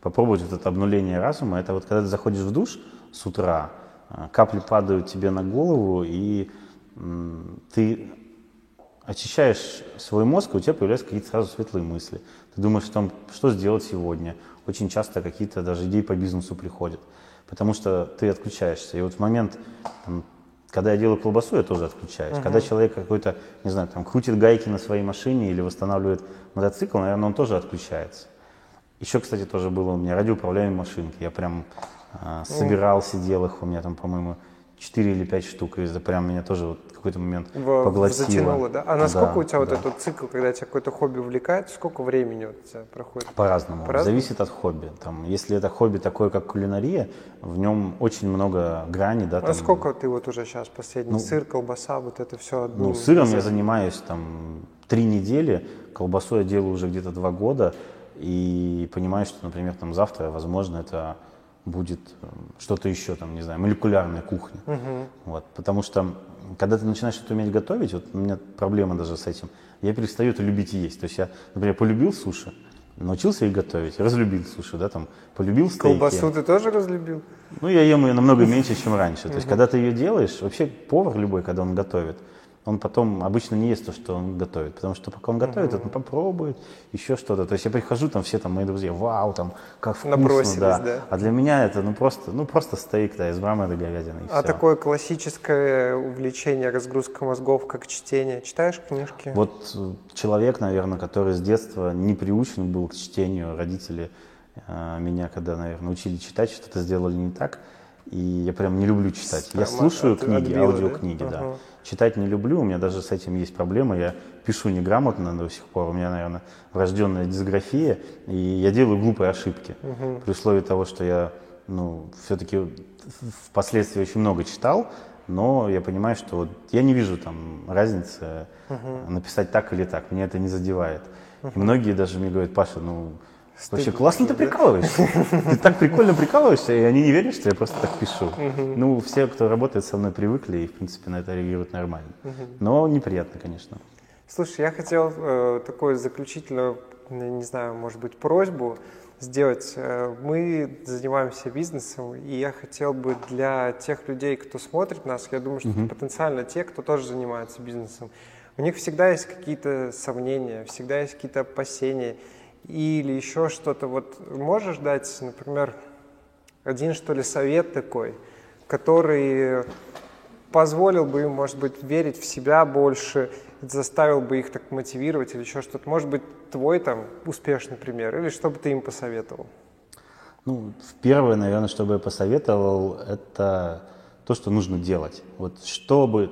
попробовать, вот это обнуление разума, это вот когда ты заходишь в душ с утра, а, капли падают тебе на голову, и ты очищаешь свой мозг, и у тебя появляются какие-то сразу светлые мысли. Ты думаешь о том, что сделать сегодня. Очень часто какие-то даже идеи по бизнесу приходят, потому что ты отключаешься. И вот в момент там, когда я делаю колбасу, я тоже отключаюсь. Uh-huh. Когда человек какой-то, не знаю, там, крутит гайки на своей машине или восстанавливает мотоцикл, наверное, он тоже отключается. Еще, кстати, тоже было у меня радиоуправляемые машинки. Я прям э, собирал, сидел их, у меня там, по-моему, 4 или 5 штук, и это прям меня тоже вот какой-то момент в, поглотило. Затянуло, да? А насколько да, у тебя да. вот этот цикл, когда тебя какое-то хобби увлекает, сколько времени вот у тебя проходит? По-разному. По Зависит от хобби. Там, если это хобби такое, как кулинария, в нем очень много граней. Да, а сколько ты вот уже сейчас последний? Ну, Сыр, колбаса, вот это все? Ну, сыром я занимаюсь там три недели, колбасу я делаю уже где-то два года, и понимаю, что, например, там завтра, возможно, это будет эм, что-то еще, там, не знаю, молекулярная кухня. Uh-huh. Вот, потому что, когда ты начинаешь что-то уметь готовить, вот у меня проблема даже с этим, я перестаю это любить и есть. То есть я, например, полюбил суши, научился их готовить, разлюбил суши, да, там, полюбил стейки. Колбасу ты тоже разлюбил? Ну, я ем ее намного меньше, чем раньше. То есть, когда ты ее делаешь, вообще повар любой, когда он готовит, он потом обычно не ест то, что он готовит, потому что пока он готовит, uh-huh. он попробует еще что-то. То есть я прихожу, там все там мои друзья, вау, там как вкусно, да. да. А для меня это ну просто, ну просто стейк, да, из мраморной говядины. а все. такое классическое увлечение, разгрузка мозгов, как чтение, читаешь книжки? Вот э, человек, наверное, который с детства не приучен был к чтению, родители э, меня, когда, наверное, учили читать, что-то сделали не так, и я прям не люблю читать. Я слушаю от, книги, отбила, аудиокниги, да. да. Uh-huh. Читать не люблю, у меня даже с этим есть проблема. Я пишу неграмотно до сих пор, у меня, наверное, врожденная дисграфия, и я делаю глупые ошибки. Uh-huh. При условии того, что я, ну, все-таки впоследствии очень много читал, но я понимаю, что вот я не вижу там разницы uh-huh. написать так или так, меня это не задевает. Uh-huh. И многие даже мне говорят, Паша, ну, Вообще классно ты прикалываешься. Ты так прикольно прикалываешься, и они не верят, что я просто так пишу. Ну, все, кто работает со мной, привыкли и, в принципе, на это реагируют нормально. Но неприятно, конечно. Слушай, я хотел э, такую заключительную, не знаю, может быть, просьбу сделать. Э, мы занимаемся бизнесом, и я хотел бы для тех людей, кто смотрит нас, я думаю, что потенциально те, кто тоже занимается бизнесом, у них всегда есть какие-то сомнения, всегда есть какие-то опасения или еще что-то. Вот можешь дать, например, один, что ли, совет такой, который позволил бы им, может быть, верить в себя больше, заставил бы их так мотивировать или еще что-то. Может быть, твой там успешный пример, или что бы ты им посоветовал? Ну, первое, наверное, что бы я посоветовал, это то, что нужно делать. Вот чтобы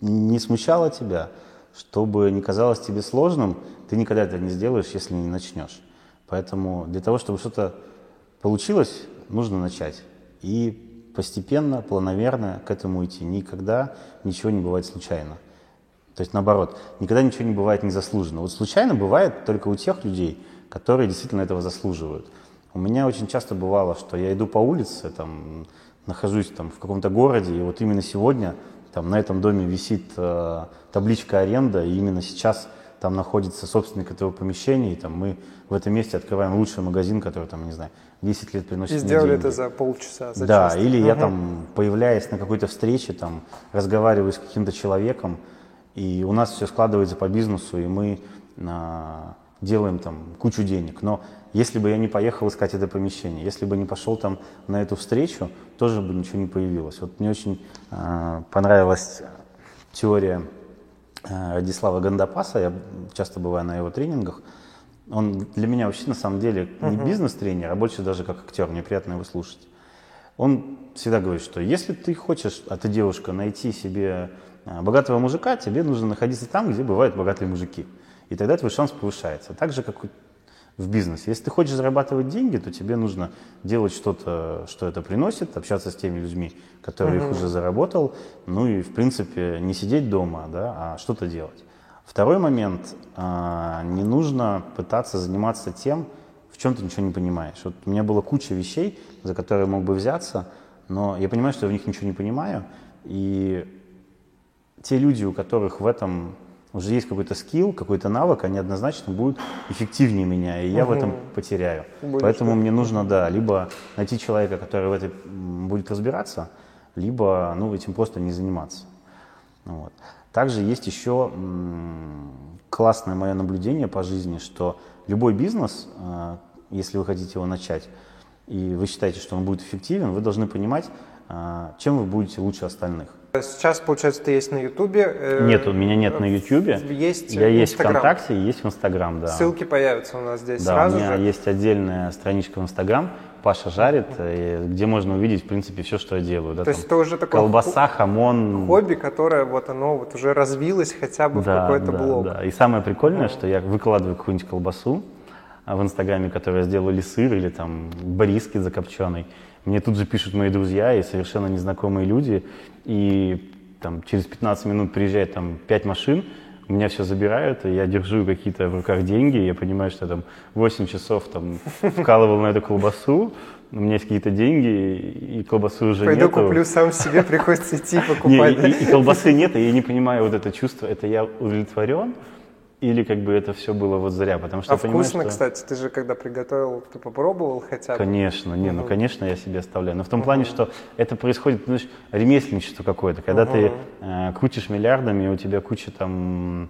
не смущало тебя, чтобы не казалось тебе сложным, ты никогда это не сделаешь, если не начнешь. Поэтому для того, чтобы что-то получилось, нужно начать. И постепенно, планомерно к этому идти. Никогда ничего не бывает случайно. То есть наоборот, никогда ничего не бывает незаслуженно. Вот случайно бывает только у тех людей, которые действительно этого заслуживают. У меня очень часто бывало, что я иду по улице, там, нахожусь там, в каком-то городе, и вот именно сегодня там, на этом доме висит э, табличка аренда, и именно сейчас там находится собственник этого помещения, и там мы в этом месте открываем лучший магазин, который там, не знаю, 10 лет приносит И сделали деньги. это за полчаса, за Да, час. или угу. я там, появляясь на какой-то встрече, там, разговариваю с каким-то человеком, и у нас все складывается по бизнесу, и мы а, делаем там кучу денег. Но если бы я не поехал искать это помещение, если бы не пошел там на эту встречу, тоже бы ничего не появилось. Вот мне очень а, понравилась теория Радислава Гандапаса, я часто бываю на его тренингах. Он для меня вообще на самом деле не бизнес-тренер, а больше даже как актер, мне приятно его слушать. Он всегда говорит, что если ты хочешь, а ты девушка, найти себе а, богатого мужика, тебе нужно находиться там, где бывают богатые мужики. И тогда твой шанс повышается. Так же, как в бизнесе. Если ты хочешь зарабатывать деньги, то тебе нужно делать что-то, что это приносит, общаться с теми людьми, которые uh-huh. их уже заработал, ну и, в принципе, не сидеть дома, да, а что-то делать. Второй момент, а, не нужно пытаться заниматься тем, в чем ты ничего не понимаешь. Вот у меня была куча вещей, за которые мог бы взяться, но я понимаю, что я в них ничего не понимаю, и те люди, у которых в этом уже есть какой-то скилл, какой-то навык, они однозначно будут эффективнее меня, и я угу. в этом потеряю. Будешь Поэтому мне нужно, да, либо найти человека, который в этом будет разбираться, либо, ну, этим просто не заниматься. Вот. Также есть еще классное мое наблюдение по жизни, что любой бизнес, э, если вы хотите его начать, и вы считаете, что он будет эффективен, вы должны понимать, э, чем вы будете лучше остальных. Сейчас, получается, ты есть на Ютубе. Э, нет, у меня нет на Ютубе. Есть Я есть в ВКонтакте и есть в Инстаграм, да. Ссылки появятся у нас здесь да, сразу у меня же. есть отдельная страничка в Инстаграм, Паша жарит, где можно увидеть, в принципе, все, что я делаю. Да, То есть это уже такое колбаса, хамон. Хобби, которое вот оно вот уже развилось хотя бы да, в какой-то да, блог. Да. И самое прикольное, что я выкладываю какую-нибудь колбасу а, в Инстаграме, которую я сделал или сыр, или там бриски закопченый. Мне тут же пишут мои друзья и совершенно незнакомые люди. И там, через 15 минут приезжает там 5 машин, у меня все забирают, и я держу какие-то в руках деньги, и я понимаю, что я там 8 часов там вкалывал на эту колбасу, у меня есть какие-то деньги, и колбасы уже Пойду нету. куплю сам себе, приходится идти покупать. (laughs) Не, и, и колбасы нет, и я не понимаю вот это чувство, это я удовлетворен, или как бы это все было вот зря, потому что а я понимаю, вкусно, что... кстати, ты же когда приготовил, ты попробовал хотя бы? Конечно, не, ну конечно я себе оставляю, но в том плане, что это происходит, знаешь, ремесленничество какое-то, когда ты э, крутишь миллиардами, у тебя куча там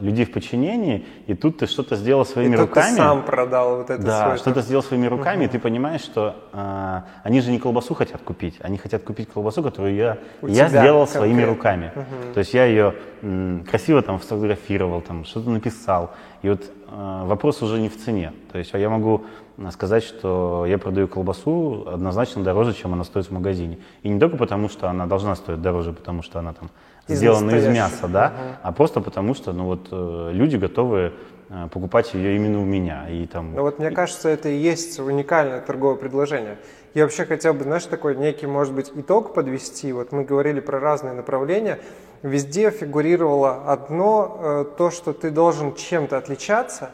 людей в подчинении, и тут ты что-то сделал своими и тут руками. ты сам продал вот это Да, что-то сделал своими руками, и ты понимаешь, что э, они же не колбасу хотят купить, они хотят купить колбасу, которую я, я сделал конкретно. своими руками. То есть я ее м, красиво там сфотографировал, там что-то написал. И вот э, вопрос уже не в цене. То есть я могу сказать, что я продаю колбасу однозначно дороже, чем она стоит в магазине. И не только потому, что она должна стоить дороже, потому что она там Из из мяса, да, Мгм. а просто потому что, ну вот, э, люди готовы э, покупать ее именно у меня. И там... Ну вот мне кажется, это и есть уникальное торговое предложение. Я вообще хотел бы, знаешь, такой некий, может быть, итог подвести. Вот мы говорили про разные направления. Везде фигурировало одно, э, то, что ты должен чем-то отличаться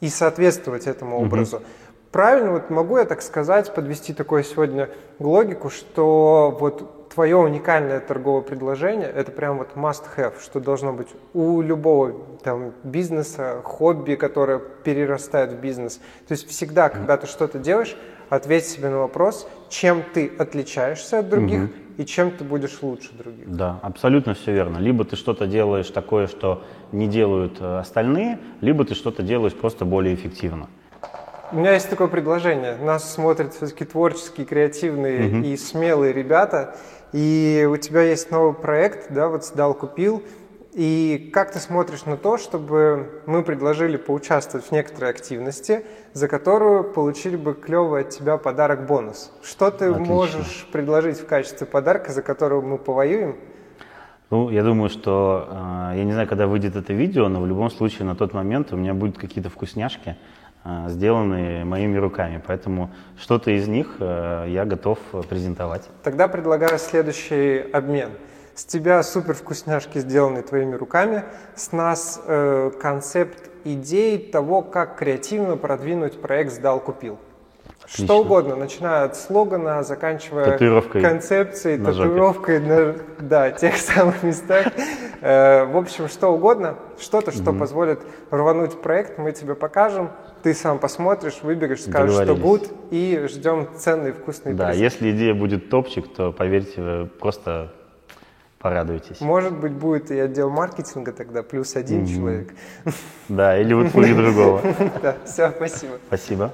и соответствовать этому образу. Правильно, вот могу я так сказать, подвести такое сегодня логику, что вот твое уникальное торговое предложение – это прям вот must-have, что должно быть у любого там бизнеса, хобби, которое перерастает в бизнес. То есть всегда, когда ты что-то делаешь, ответь себе на вопрос, чем ты отличаешься от других и чем ты будешь лучше других. Да, абсолютно все верно. Либо ты что-то делаешь такое, что не делают э, остальные, либо ты что-то делаешь просто более эффективно. У меня есть такое предложение. Нас смотрят все-таки творческие, креативные угу. и смелые ребята. И у тебя есть новый проект, да, вот «Сдал, купил». И как ты смотришь на то, чтобы мы предложили поучаствовать в некоторой активности, за которую получили бы клевый от тебя подарок-бонус? Что ты Отлично. можешь предложить в качестве подарка, за которого мы повоюем? Ну, я думаю, что, э, я не знаю, когда выйдет это видео, но в любом случае на тот момент у меня будут какие-то вкусняшки, сделанные моими руками. Поэтому что-то из них э, я готов презентовать. Тогда предлагаю следующий обмен – с тебя супер вкусняшки, сделанные твоими руками. С нас э, концепт идей того, как креативно продвинуть проект «Сдал, купил». Отлично. Что угодно, начиная от слогана, заканчивая татуировкой концепцией, на татуировкой на да, тех самых местах. Э, в общем, что угодно, что-то, что позволит рвануть проект, мы тебе покажем. Ты сам посмотришь, выберешь, скажешь, что good, и ждем ценный вкусный Да, если идея будет топчик, то поверьте, просто порадуйтесь. Может быть, будет и отдел маркетинга тогда, плюс один mm-hmm. человек. Да, или вот и другого. (laughs) Да, все, спасибо. Спасибо.